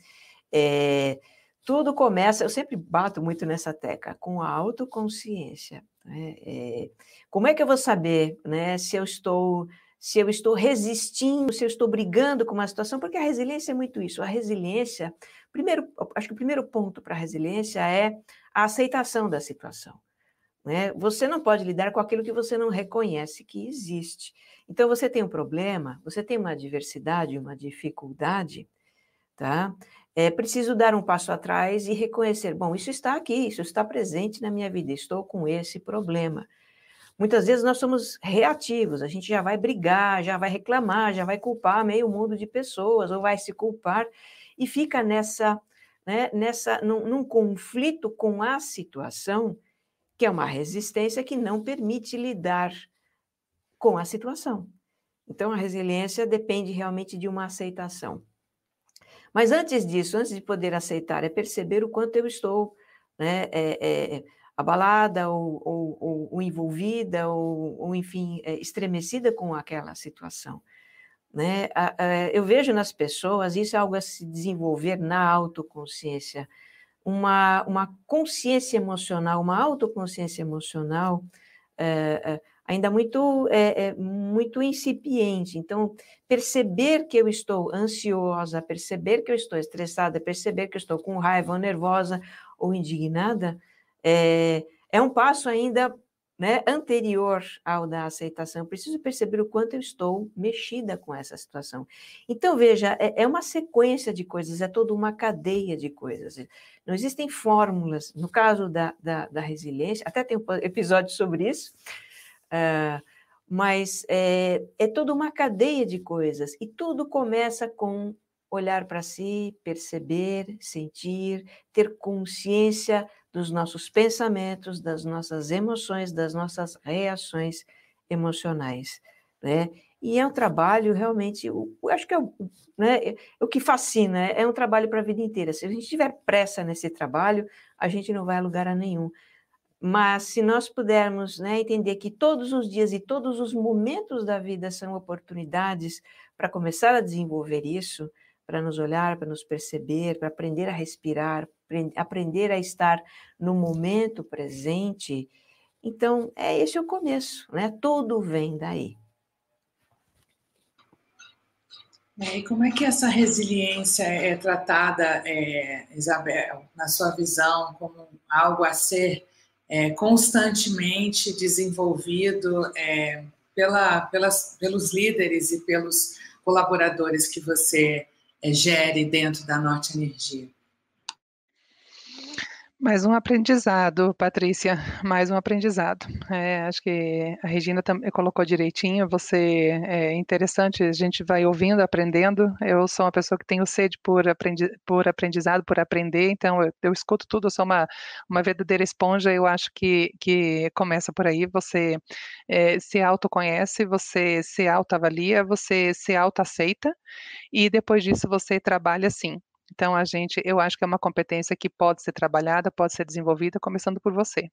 É, tudo começa, eu sempre bato muito nessa tecla, com a autoconsciência. Né? É, como é que eu vou saber né, se eu estou se eu estou resistindo, se eu estou brigando com uma situação, porque a resiliência é muito isso. A resiliência, primeiro, acho que o primeiro ponto para a resiliência é a aceitação da situação. Né? Você não pode lidar com aquilo que você não reconhece que existe. Então, você tem um problema, você tem uma adversidade, uma dificuldade, tá? É preciso dar um passo atrás e reconhecer: bom, isso está aqui, isso está presente na minha vida, estou com esse problema. Muitas vezes nós somos reativos, a gente já vai brigar, já vai reclamar, já vai culpar meio mundo de pessoas, ou vai se culpar, e fica nessa, né, nessa num, num conflito com a situação, que é uma resistência que não permite lidar com a situação. Então, a resiliência depende realmente de uma aceitação. Mas antes disso, antes de poder aceitar, é perceber o quanto eu estou né, é, é, abalada ou, ou, ou envolvida ou, ou, enfim, é, estremecida com aquela situação. Né? Eu vejo nas pessoas, isso é algo a se desenvolver na autoconsciência, uma, uma consciência emocional, uma autoconsciência emocional é, é, ainda muito, é, muito incipiente. Então, perceber que eu estou ansiosa, perceber que eu estou estressada, perceber que eu estou com raiva ou nervosa ou indignada, é, é um passo ainda né, anterior ao da aceitação. Eu preciso perceber o quanto eu estou mexida com essa situação. Então, veja, é, é uma sequência de coisas, é toda uma cadeia de coisas. Não existem fórmulas. No caso da, da, da resiliência, até tem um episódio sobre isso, uh, mas é, é toda uma cadeia de coisas. E tudo começa com olhar para si, perceber, sentir, ter consciência dos nossos pensamentos, das nossas emoções, das nossas reações emocionais, né? E é um trabalho realmente, eu acho que é, né, é o que fascina, é, é um trabalho para a vida inteira. Se a gente tiver pressa nesse trabalho, a gente não vai a lugar a nenhum. Mas se nós pudermos né, entender que todos os dias e todos os momentos da vida são oportunidades para começar a desenvolver isso, para nos olhar, para nos perceber, para aprender a respirar, aprender a estar no momento presente. Então, é esse o começo, né? Tudo vem daí. É, e como é que essa resiliência é tratada, é, Isabel, na sua visão, como algo a ser é, constantemente desenvolvido é, pela, pelas, pelos líderes e pelos colaboradores que você é, gere dentro da Norte Energia? Mais um aprendizado, Patrícia, mais um aprendizado. É, acho que a Regina também colocou direitinho. Você é interessante, a gente vai ouvindo, aprendendo. Eu sou uma pessoa que tenho sede por, aprendi, por aprendizado, por aprender, então eu, eu, escuto tudo, eu sou uma, uma verdadeira esponja. Eu acho que, que começa por aí. Você é, se autoconhece, você se autoavalia, você se autoaceita, e depois disso você trabalha assim então, a gente, eu acho que é uma competência que pode ser trabalhada, pode ser desenvolvida, começando por você.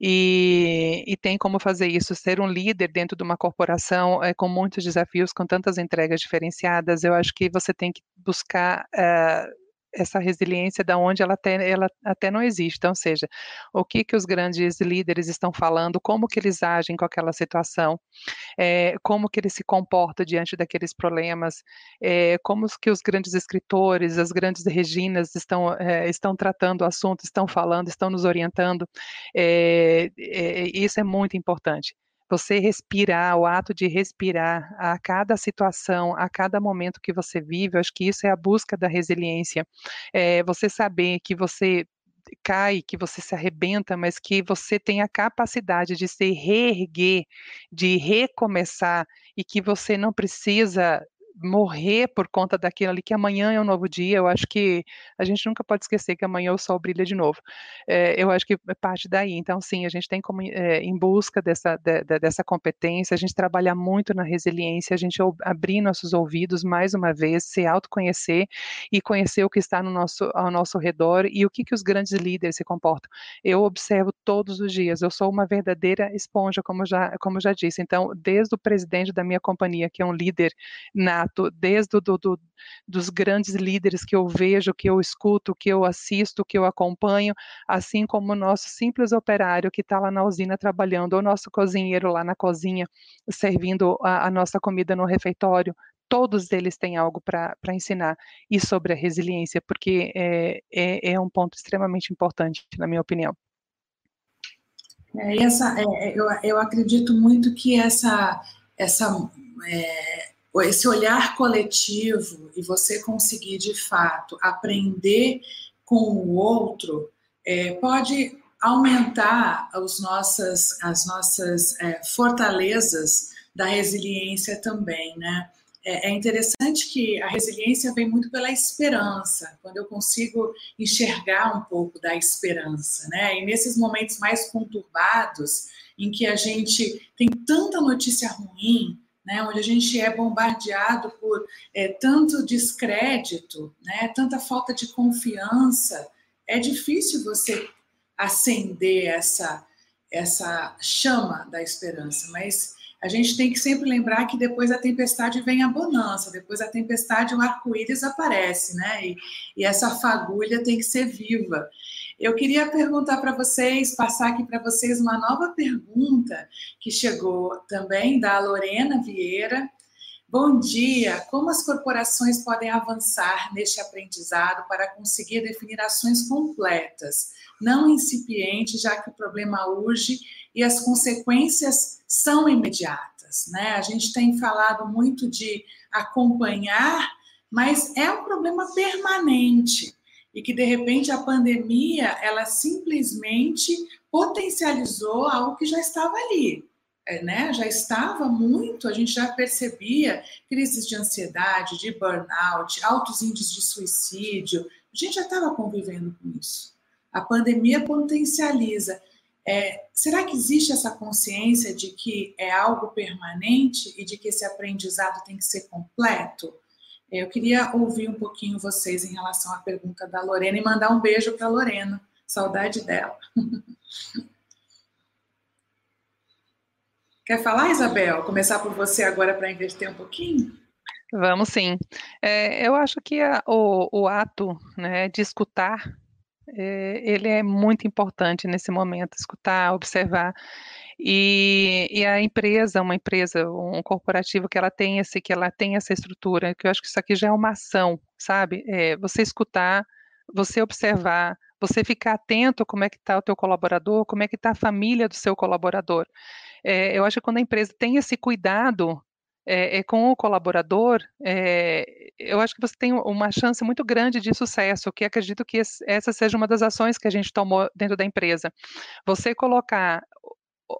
E, e, tem como fazer isso, ser um líder dentro de uma corporação é, com muitos desafios, com tantas entregas diferenciadas. Eu acho que você tem que buscar. Uh, essa resiliência da onde ela até, ela até não existe. Então, seja, o que que os grandes líderes estão falando, como que eles agem com aquela situação, é, como que eles se comportam diante daqueles problemas, é, como que os grandes escritores, as grandes reginas estão, é, estão tratando o assunto, estão falando, estão nos orientando. isso é muito importante você respirar, o ato de respirar a cada situação, a cada momento que você vive, eu acho que isso é a busca da resiliência. É você saber que você cai, que você se arrebenta, mas que você tem a capacidade de se reerguer, de recomeçar e que você não precisa morrer por conta daquilo ali, que amanhã é um novo dia. Eu acho que a gente nunca pode esquecer que amanhã o sol brilha de novo. É, eu acho que é parte daí. Então, sim, a gente tem como, é, em busca dessa, de, dessa competência, a gente trabalha muito na resiliência, a gente abrir nossos ouvidos mais uma vez, se autoconhecer e conhecer o que está no nosso, ao nosso redor e o que, que os grandes líderes se comportam. Eu observo todos os dias, eu sou uma verdadeira esponja, como já, como já disse. Então, desde o presidente da minha companhia, que é um líder nato, ato, desde do, do, dos grandes líderes que eu vejo, que eu escuto, que eu assisto, que eu acompanho, assim como o nosso simples operário que está lá na usina trabalhando, ou nosso cozinheiro lá na cozinha, servindo a, a nossa comida no refeitório, todos eles têm algo para ensinar e sobre a resiliência, porque é, é, é, um ponto extremamente importante, na minha opinião. É, essa, é, é, eu, eu acredito muito que essa, essa, é, esse olhar coletivo e você conseguir, de fato, aprender com o outro, é, pode aumentar os nossas, as nossas fortalezas da resiliência também, né? É, é interessante que a resiliência vem muito pela esperança, quando eu consigo enxergar um pouco da esperança, né? E nesses momentos mais conturbados, em que a gente tem tanta notícia ruim, né, onde a gente é bombardeado por é, tanto descrédito, né, tanta falta de confiança, é difícil você acender essa, essa chama da esperança, mas a gente tem que sempre lembrar que depois da tempestade vem a bonança, depois da tempestade o arco-íris aparece, né? E, e, essa fagulha tem que ser viva. Eu queria perguntar para vocês, passar aqui para vocês uma nova pergunta que chegou também da Lorena Vieira. Bom dia! Como as corporações podem avançar neste aprendizado para conseguir definir ações completas, não incipientes, já que o problema urge e as consequências são imediatas, né? A gente tem falado muito de acompanhar, mas é um problema permanente e que de repente a pandemia ela simplesmente potencializou algo que já estava ali. É, né, já estava muito, a gente já percebia crises de ansiedade, de burnout, altos índices de suicídio, a gente já estava convivendo com isso. A pandemia potencializa. É, será que existe essa consciência de que é algo permanente e de que esse aprendizado tem que ser completo? É, eu queria ouvir um pouquinho vocês em relação à pergunta da Lorena e mandar um beijo para a Lorena. Saudade dela. Quer falar, Isabel? Começar por você agora para inverter um pouquinho? Vamos sim. É, eu acho que a, o, o, ato né, de escutar é, ele é muito importante nesse momento, escutar, observar. E, e, a empresa, uma empresa, um corporativo que ela tem esse, que ela tem essa estrutura, que eu acho que isso aqui já é uma ação, sabe? É, você escutar, você observar, você ficar atento como é que está o teu colaborador, como é que está a família do seu colaborador. É, eu acho que quando a empresa tem esse cuidado é, é, com o colaborador, é, eu acho que você tem uma chance muito grande de sucesso, que acredito que essa seja uma das ações que a gente tomou dentro da empresa. Você colocar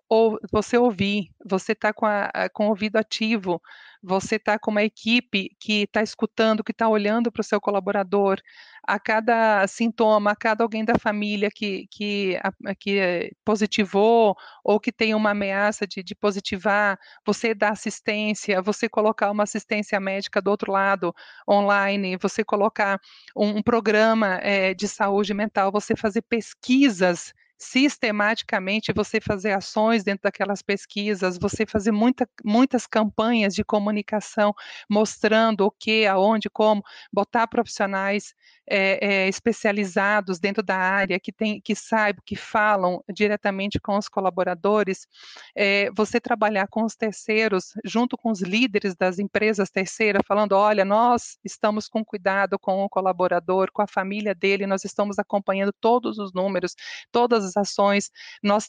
ou você ouvir, você está com, com o ouvido ativo, você está com uma equipe que está escutando, que está olhando para o seu colaborador, a cada sintoma, a cada alguém da família que, que, que positivou ou que tem uma ameaça de, de positivar, você dá assistência, você colocar uma assistência médica do outro lado, online, você colocar um, um programa é, de saúde mental, você fazer pesquisas sistematicamente você fazer ações dentro daquelas pesquisas, você fazer muita, muitas campanhas de comunicação mostrando o que, aonde, como, botar profissionais é, é, especializados dentro da área que tem, que saibam, que falam diretamente com os colaboradores, é, você trabalhar com os terceiros, junto com os líderes das empresas terceiras, falando, olha, nós estamos com cuidado com o colaborador, com a família dele, nós estamos acompanhando todos os números, todas as ações, nós,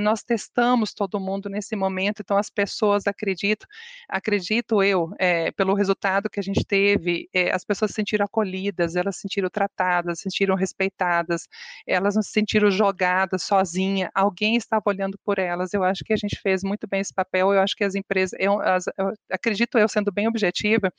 nós testamos todo mundo nesse momento, então as pessoas acreditam, acredito eu, é, pelo resultado que a gente teve, é, as pessoas se sentiram acolhidas, elas se sentiram tratadas, se sentiram respeitadas, elas não se sentiram jogadas sozinha, alguém estava olhando por elas, eu acho que a gente fez muito bem esse papel, eu acho que as empresas, eu, as, eu acredito eu sendo bem objetiva,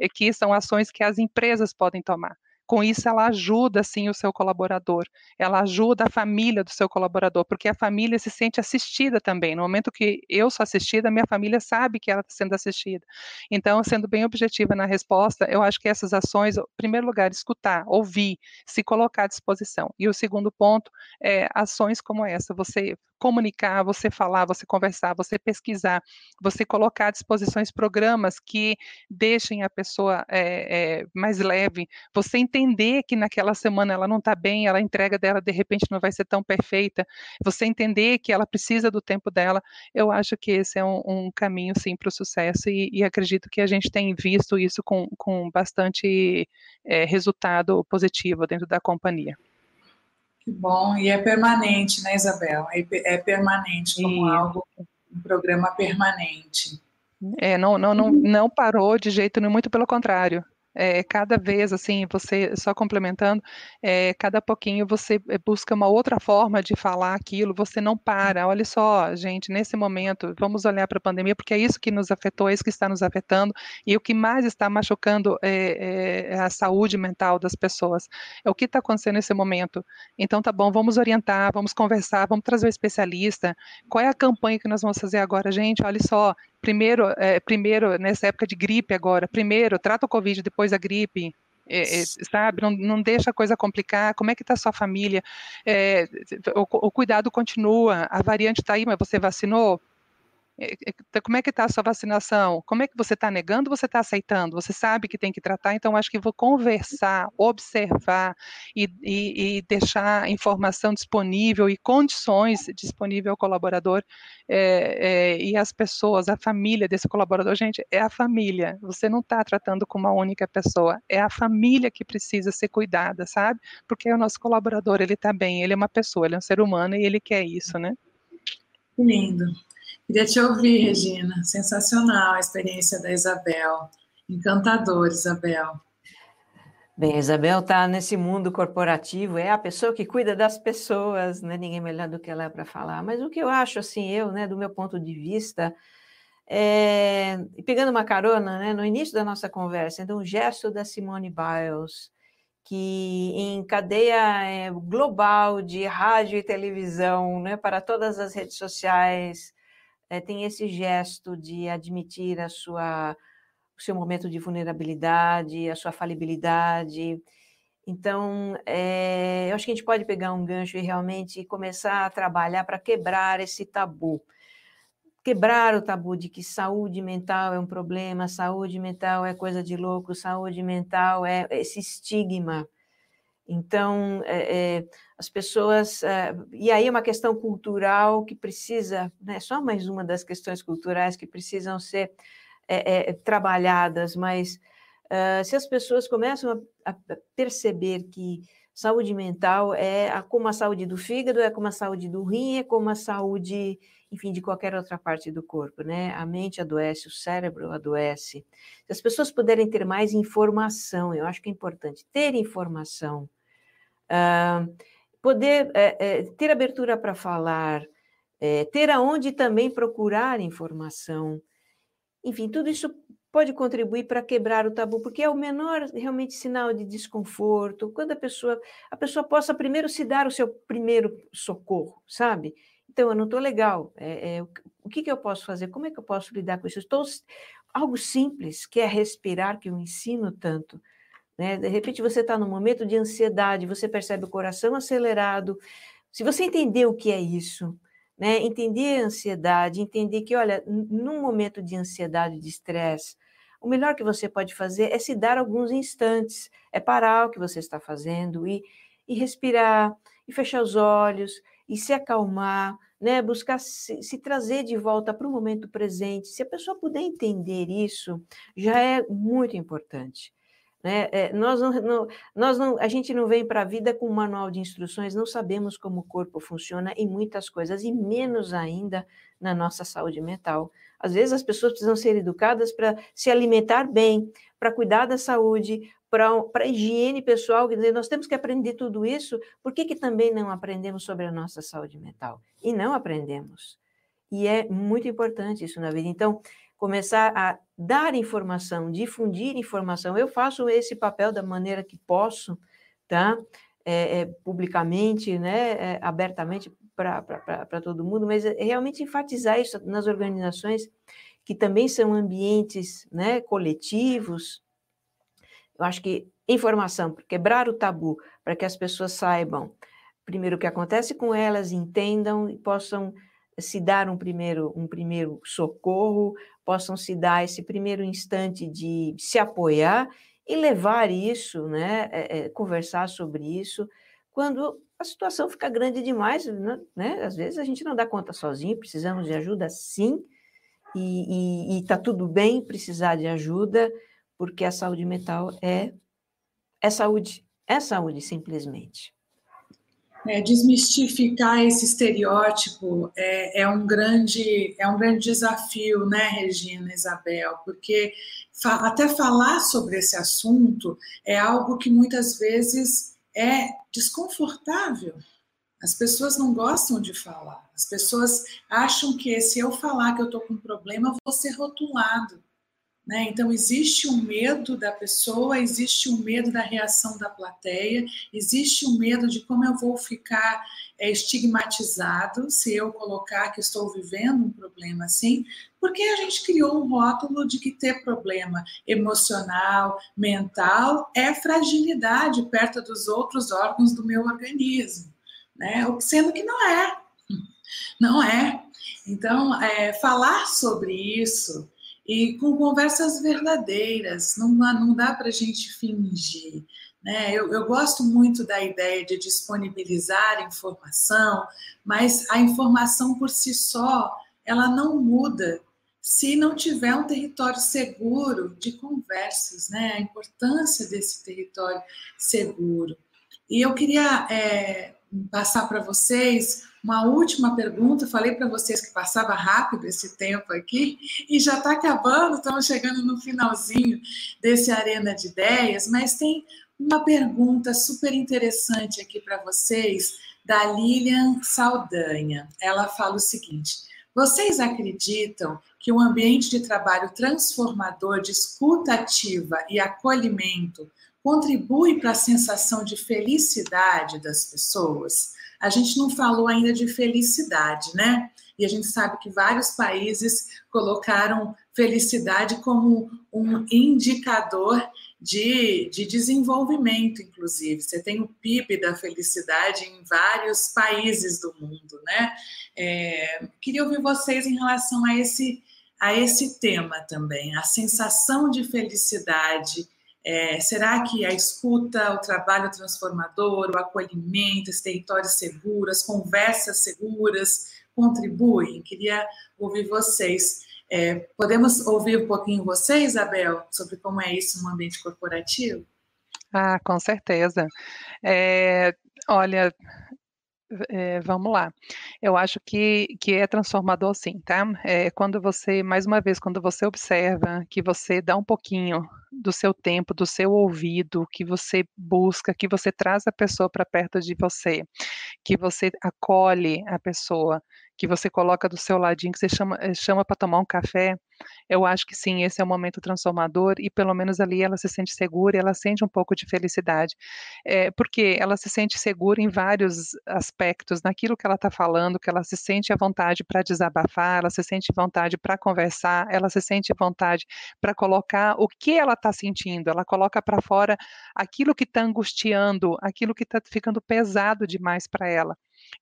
é que são ações que as empresas podem tomar. Com isso, ela ajuda, sim, o seu colaborador, ela ajuda a família do seu colaborador, porque a família se sente assistida também. No momento que eu sou assistida, minha família sabe que ela está sendo assistida. Então, sendo bem objetiva na resposta, eu acho que essas ações, em primeiro lugar, escutar, ouvir, se colocar à disposição. E o segundo ponto é ações como essa, você comunicar, você falar, você conversar, você pesquisar, você colocar à disposição programas que deixem a pessoa é, é, mais leve, você entender que naquela semana ela não está bem, ela entrega dela de repente não vai ser tão perfeita, você entender que ela precisa do tempo dela, eu acho que esse é um, um caminho sim para o sucesso e, e, acredito que a gente tem visto isso com, com bastante é, resultado positivo dentro da companhia. Que bom, e é permanente, né, Isabel? É, é permanente, como e... algo, um programa permanente. É, não, não, não, não parou de jeito nenhum, muito pelo contrário é, cada vez, assim, você, só complementando, é, cada pouquinho você eh, busca uma outra forma de falar aquilo, você não para. Olha só, gente, nesse momento, vamos olhar para a pandemia, porque é isso que nos afetou, é isso que está nos afetando, e o que mais está machucando é, é a saúde mental das pessoas. É o que está acontecendo nesse momento. Então, tá bom, vamos orientar, vamos conversar, vamos trazer o um especialista. Qual é a campanha que nós vamos fazer agora, gente? Olha só, primeiro, é, primeiro nessa época de gripe agora, primeiro trata o Covid, depois a gripe, é, é, sabe, não, não, deixa a coisa complicar, como é que está a sua família, é, o, o, cuidado continua, a variante está aí, mas você vacinou? É, é, então, como é que está a sua vacinação? Como é que você está negando você está aceitando? Você sabe que tem que tratar, então acho que vou conversar, observar e, e, e deixar informação disponível e condições disponível ao colaborador é, é, e as pessoas, a família desse colaborador. Gente, é a família, você não está tratando com uma única pessoa, é a família que precisa ser cuidada, sabe? Porque o nosso colaborador, ele está bem, ele é uma pessoa, ele é um ser humano e ele quer isso, né? Lindo. Queria te ouvir, Regina. Sensacional a experiência da Isabel. Encantador, Isabel. Bem, Isabel está nesse mundo corporativo, é a pessoa que cuida das pessoas, não é ninguém melhor do que ela é para falar. Mas o que eu acho, assim, eu, né, do meu ponto de vista, é, pegando uma carona, né, no início da nossa conversa, então, um gesto da Simone Biles, que em cadeia é, global de rádio e televisão, né, para todas as redes sociais, é, tem esse gesto de admitir a sua, o seu momento de vulnerabilidade, a sua falibilidade. Então, é, eu acho que a gente pode pegar um gancho e realmente começar a trabalhar para quebrar esse tabu. Quebrar o tabu de que saúde mental é um problema, saúde mental é coisa de louco, saúde mental é esse estigma. Então, é, é, as pessoas. É, e aí é uma questão cultural que precisa, né, só mais uma das questões culturais que precisam ser é, é, trabalhadas, mas uh, se as pessoas começam a, a, perceber que saúde mental é a, como a saúde do fígado, é como a saúde do rim, é como a saúde, enfim, de qualquer outra parte do corpo, né? A mente adoece, o cérebro adoece. Se as pessoas puderem ter mais informação, eu acho que é importante ter informação Uh, poder é, é, ter abertura para falar, é, ter aonde também procurar informação, enfim, tudo isso pode contribuir para quebrar o tabu, porque é o menor realmente sinal de desconforto, quando a pessoa a pessoa possa primeiro se dar o seu primeiro socorro, sabe? Então, eu não estou legal, é, é, o que, que eu posso fazer? Como é que eu posso lidar com isso? Estou, algo simples, que é respirar, que eu ensino tanto, né? De repente você está num momento de ansiedade, você percebe o coração acelerado. Se você entender o que é isso, né? entender a ansiedade, entender que, olha, num momento de ansiedade, de estresse, o melhor que você pode fazer é se dar alguns instantes, é parar o que você está fazendo e, e respirar, e fechar os olhos, e se acalmar, né? buscar se, se trazer de volta para o momento presente. Se a pessoa puder entender isso, já é muito importante. Né? É, nós não, não, nós não, a gente não vem para a vida com um manual de instruções, não sabemos como o corpo funciona em muitas coisas, e menos ainda na nossa saúde mental. Às vezes as pessoas precisam ser educadas para se alimentar bem, para cuidar da saúde, para higiene pessoal, dizer, nós temos que aprender tudo isso, por que, que também não aprendemos sobre a nossa saúde mental? E não aprendemos. E é muito importante isso na vida. Então, começar a dar informação, difundir informação. Eu faço esse papel da maneira que posso, tá? É, é, publicamente, né, é, abertamente para todo mundo, mas é realmente enfatizar isso nas organizações que também são ambientes né, coletivos. Eu acho que informação, quebrar o tabu, para que as pessoas saibam primeiro o que acontece com elas, entendam e possam se dar um primeiro, um primeiro socorro, possam se dar esse primeiro instante de se apoiar e levar isso, né, é, é, conversar sobre isso, quando a situação fica grande demais, né, né? Às vezes a gente não dá conta sozinho, precisamos de ajuda sim, e está tudo bem precisar de ajuda, porque a saúde mental é, é saúde, é saúde simplesmente. É, desmistificar esse estereótipo é, é, um grande, é um grande desafio, né, Regina, Isabel? Porque fa até falar sobre esse assunto é algo que muitas vezes é desconfortável. As pessoas não gostam de falar. As pessoas acham que se eu falar que eu estou com um problema, eu vou ser rotulado. Né? Então, existe um medo da pessoa, existe um medo da reação da plateia, existe um medo de como eu vou ficar é, estigmatizado se eu colocar que estou vivendo um problema assim, porque a gente criou um rótulo de que ter problema emocional, mental, é fragilidade perto dos outros órgãos do meu organismo, né? sendo que não é. Não é. Então, é, falar sobre isso e com conversas verdadeiras, não, não dá para a gente fingir. Né? Eu, eu, gosto muito da ideia de disponibilizar informação, mas a informação por si só, ela não muda se não tiver um território seguro de conversas, né? a importância desse território seguro. E eu queria é, passar para vocês uma última pergunta. Falei para vocês que passava rápido esse tempo aqui e já está acabando, estamos chegando no finalzinho desse Arena de Ideias, mas tem uma pergunta super interessante aqui para vocês, da Lilian Saldanha. Ela fala o seguinte: vocês acreditam que um ambiente de trabalho transformador de escuta ativa e acolhimento contribui para a sensação de felicidade das pessoas? A gente não falou ainda de felicidade, né? E a gente sabe que vários países colocaram felicidade como um indicador de, de desenvolvimento, inclusive. Você tem o PIB da felicidade em vários países do mundo, né? É, queria ouvir vocês em relação a esse, a esse tema também, a sensação de felicidade é, será que a escuta, o trabalho transformador, o acolhimento, esse território seguro, as conversas seguras contribuem? Queria ouvir vocês. É, podemos ouvir um pouquinho você, Isabel, sobre como é isso no ambiente corporativo? Ah, com certeza. É, olha, é, vamos lá. Eu acho que, que é transformador sim, tá? É, quando você, mais uma vez, quando você observa que você dá um pouquinho do seu tempo, do seu ouvido, que você busca, que você traz a pessoa para perto de você, que você acolhe a pessoa, que você coloca do seu ladinho, que você chama, eh, chama para tomar um café, eu acho que sim, esse é o momento transformador e pelo menos ali ela se sente segura, ela sente um pouco de felicidade, é, porque ela se sente segura em vários aspectos, naquilo que ela está falando, que ela se sente à vontade para desabafar, ela se sente vontade para conversar, ela se sente à vontade para colocar o que ela está sentindo, ela coloca para fora aquilo que está angustiando, aquilo que está ficando pesado demais para ela.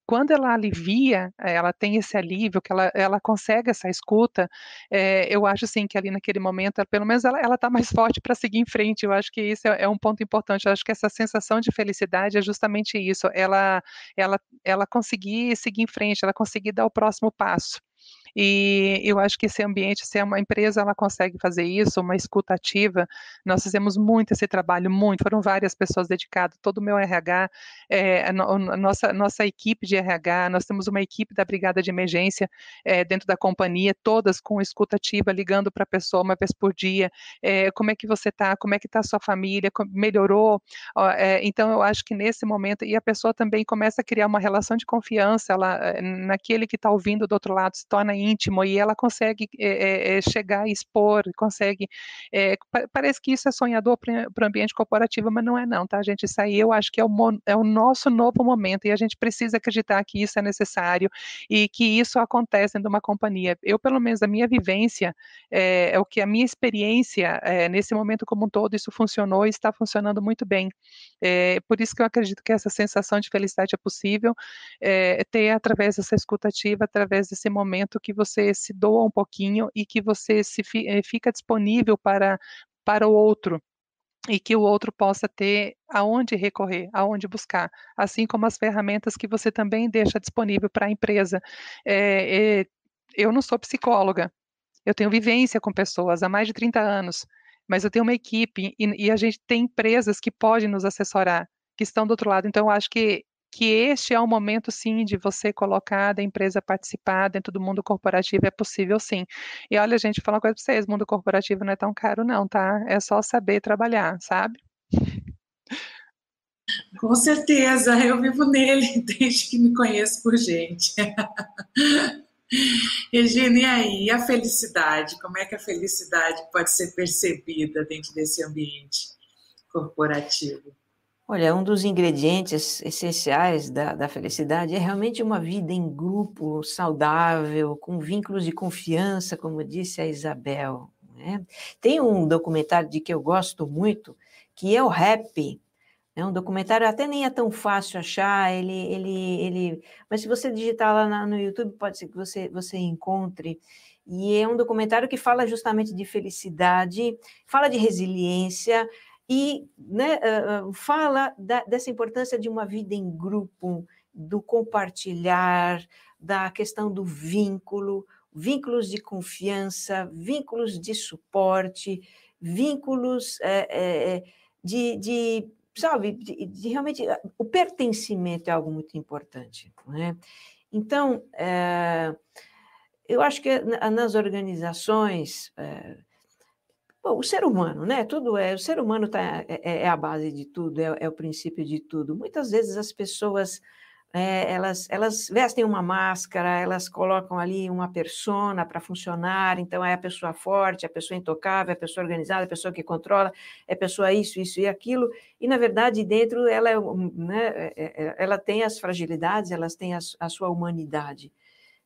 Quando ela alivia, ela tem esse alívio, que ela, ela consegue essa escuta, é, eu acho assim que ali naquele momento, pelo menos ela está mais forte para seguir em frente. Eu acho que isso é, é, um ponto importante. Eu acho que essa sensação de felicidade é justamente isso. Ela, ela, ela conseguir seguir em frente, ela conseguir dar o próximo passo. E eu acho que esse ambiente, se é uma empresa, ela consegue fazer isso, uma escuta ativa. Nós fizemos muito esse trabalho, muito. Foram várias pessoas dedicadas, todo o meu RH, é, a, nossa, nossa equipe de RH, nós temos uma equipe da Brigada de Emergência é, dentro da companhia, todas com escuta ativa, ligando para a pessoa uma vez por dia. É, como é que você está? Como é que está a sua família? Melhorou? então, eu acho que nesse momento, e a pessoa também começa a criar uma relação de confiança, ela, naquele que está ouvindo do outro lado, se torna íntimo e ela consegue é, é, chegar e expor, consegue. parece que isso é sonhador para o ambiente corporativo, mas não é não, tá, gente? Isso aí eu acho que é o, é o nosso novo momento e a gente precisa acreditar que isso é necessário e que isso acontece dentro de uma companhia. Eu, pelo menos, a minha vivência, é, o que a minha experiência nesse momento como um todo, isso funcionou e está funcionando muito bem. Por isso que eu acredito que essa sensação de felicidade é possível é, ter através dessa escutativa, através desse momento que você se doa um pouquinho e que você se eh, fica disponível para, para o outro e que o outro possa ter aonde recorrer, aonde buscar, assim como as ferramentas que você também deixa disponível para a empresa. É, é, eu não sou psicóloga, eu tenho vivência com pessoas há mais de 30 anos, mas eu tenho uma equipe e, e a gente tem empresas que podem nos assessorar, que estão do outro lado. Então, eu acho que que este é o momento, sim, de você colocar da empresa participar dentro do mundo corporativo, é possível, sim. E olha, gente, falar uma coisa para vocês, mundo corporativo não é tão caro, não, tá? É só saber trabalhar, sabe? Com certeza, eu vivo nele desde que me conheço por gente. Regina, e aí? E a felicidade? Como é que a felicidade pode ser percebida dentro desse ambiente corporativo? Olha, um dos ingredientes essenciais da, da felicidade é realmente uma vida em grupo saudável, com vínculos de confiança, como disse a Isabel. Né? Tem um documentário de que eu gosto muito, que é o Happy. É um documentário até nem é tão fácil achar, ele, ele, ele, mas se você digitar lá na, no YouTube, pode ser que você, você encontre. E é um documentário que fala justamente de felicidade, fala de resiliência, e né, uh, fala da, dessa importância de uma vida em grupo, do compartilhar, da questão do vínculo, vínculos de confiança, vínculos de suporte, vínculos é, é, de, de, sabe, de, de, realmente o pertencimento é algo muito importante, né? Então, é, eu acho que nas organizações Bom, o ser humano, né? Tudo é, o ser humano tá, é, é, é a base de tudo, é, é, o princípio de tudo. Muitas vezes as pessoas é, elas, elas vestem uma máscara, elas colocam ali uma persona para funcionar, então é a pessoa forte, a pessoa intocável, a pessoa organizada, a pessoa que controla, é a pessoa isso, isso e aquilo, e na verdade dentro ela, é, né, é, ela tem as fragilidades, elas têm a, a sua humanidade.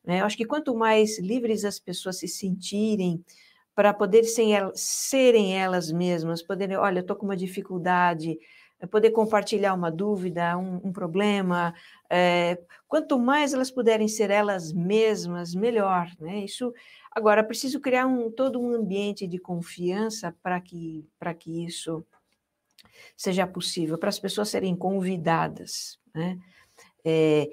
Né? Eu acho que quanto mais livres as pessoas se sentirem, para poder serem elas mesmas, poderem, olha, estou com uma dificuldade, eh, poder compartilhar uma dúvida, um, um problema. É, quanto mais elas puderem ser elas mesmas, melhor. Né? Isso, agora, preciso criar um, todo um ambiente de confiança para que, que isso seja possível, para as pessoas serem convidadas. Né? É,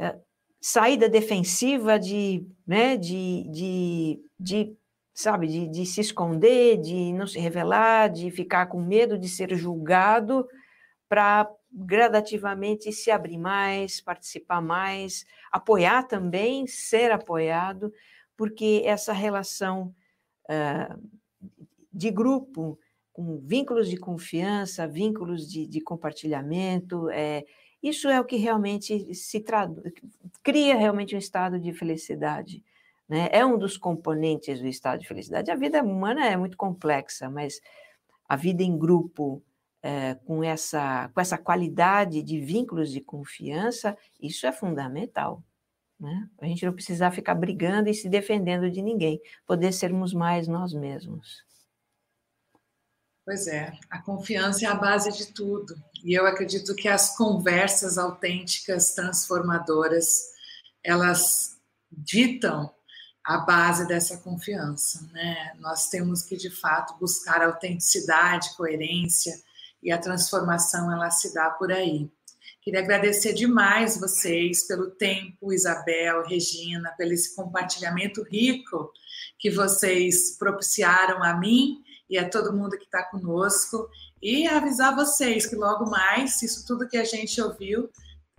é, saída defensiva de, né, de, de, de sabe, de, de se esconder, de não se revelar, de ficar com medo de ser julgado, para gradativamente se abrir mais, participar mais, apoiar também, ser apoiado, porque essa relação uh, de grupo, com vínculos de confiança, vínculos de, de compartilhamento, é, isso é o que realmente se traduz, cria realmente um estado de felicidade né? É um dos componentes do estado de felicidade. A vida humana é muito complexa, mas a vida em grupo, é, com, essa, com essa qualidade de vínculos de confiança, isso é fundamental. Né? A gente não precisar ficar brigando e se defendendo de ninguém, poder sermos mais nós mesmos. Pois é, a confiança é a base de tudo. E eu acredito que as conversas autênticas, transformadoras, elas ditam a base dessa confiança, né? Nós temos que de fato buscar autenticidade, coerência e a transformação ela se dá por aí. Queria agradecer demais vocês pelo tempo, Isabel, Regina, pelo esse compartilhamento rico que vocês propiciaram a mim e a todo mundo que está conosco. E avisar vocês que logo mais, isso tudo que a gente ouviu,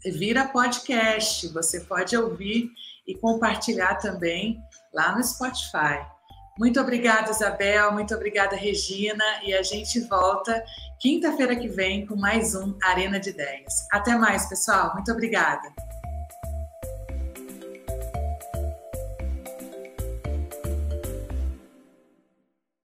vira podcast. Você pode ouvir e compartilhar também lá no Spotify. Muito obrigada, Isabel. Muito obrigada, Regina. E a gente volta quinta-feira que vem com mais um Arena de Ideias. Até mais, pessoal. Muito obrigada.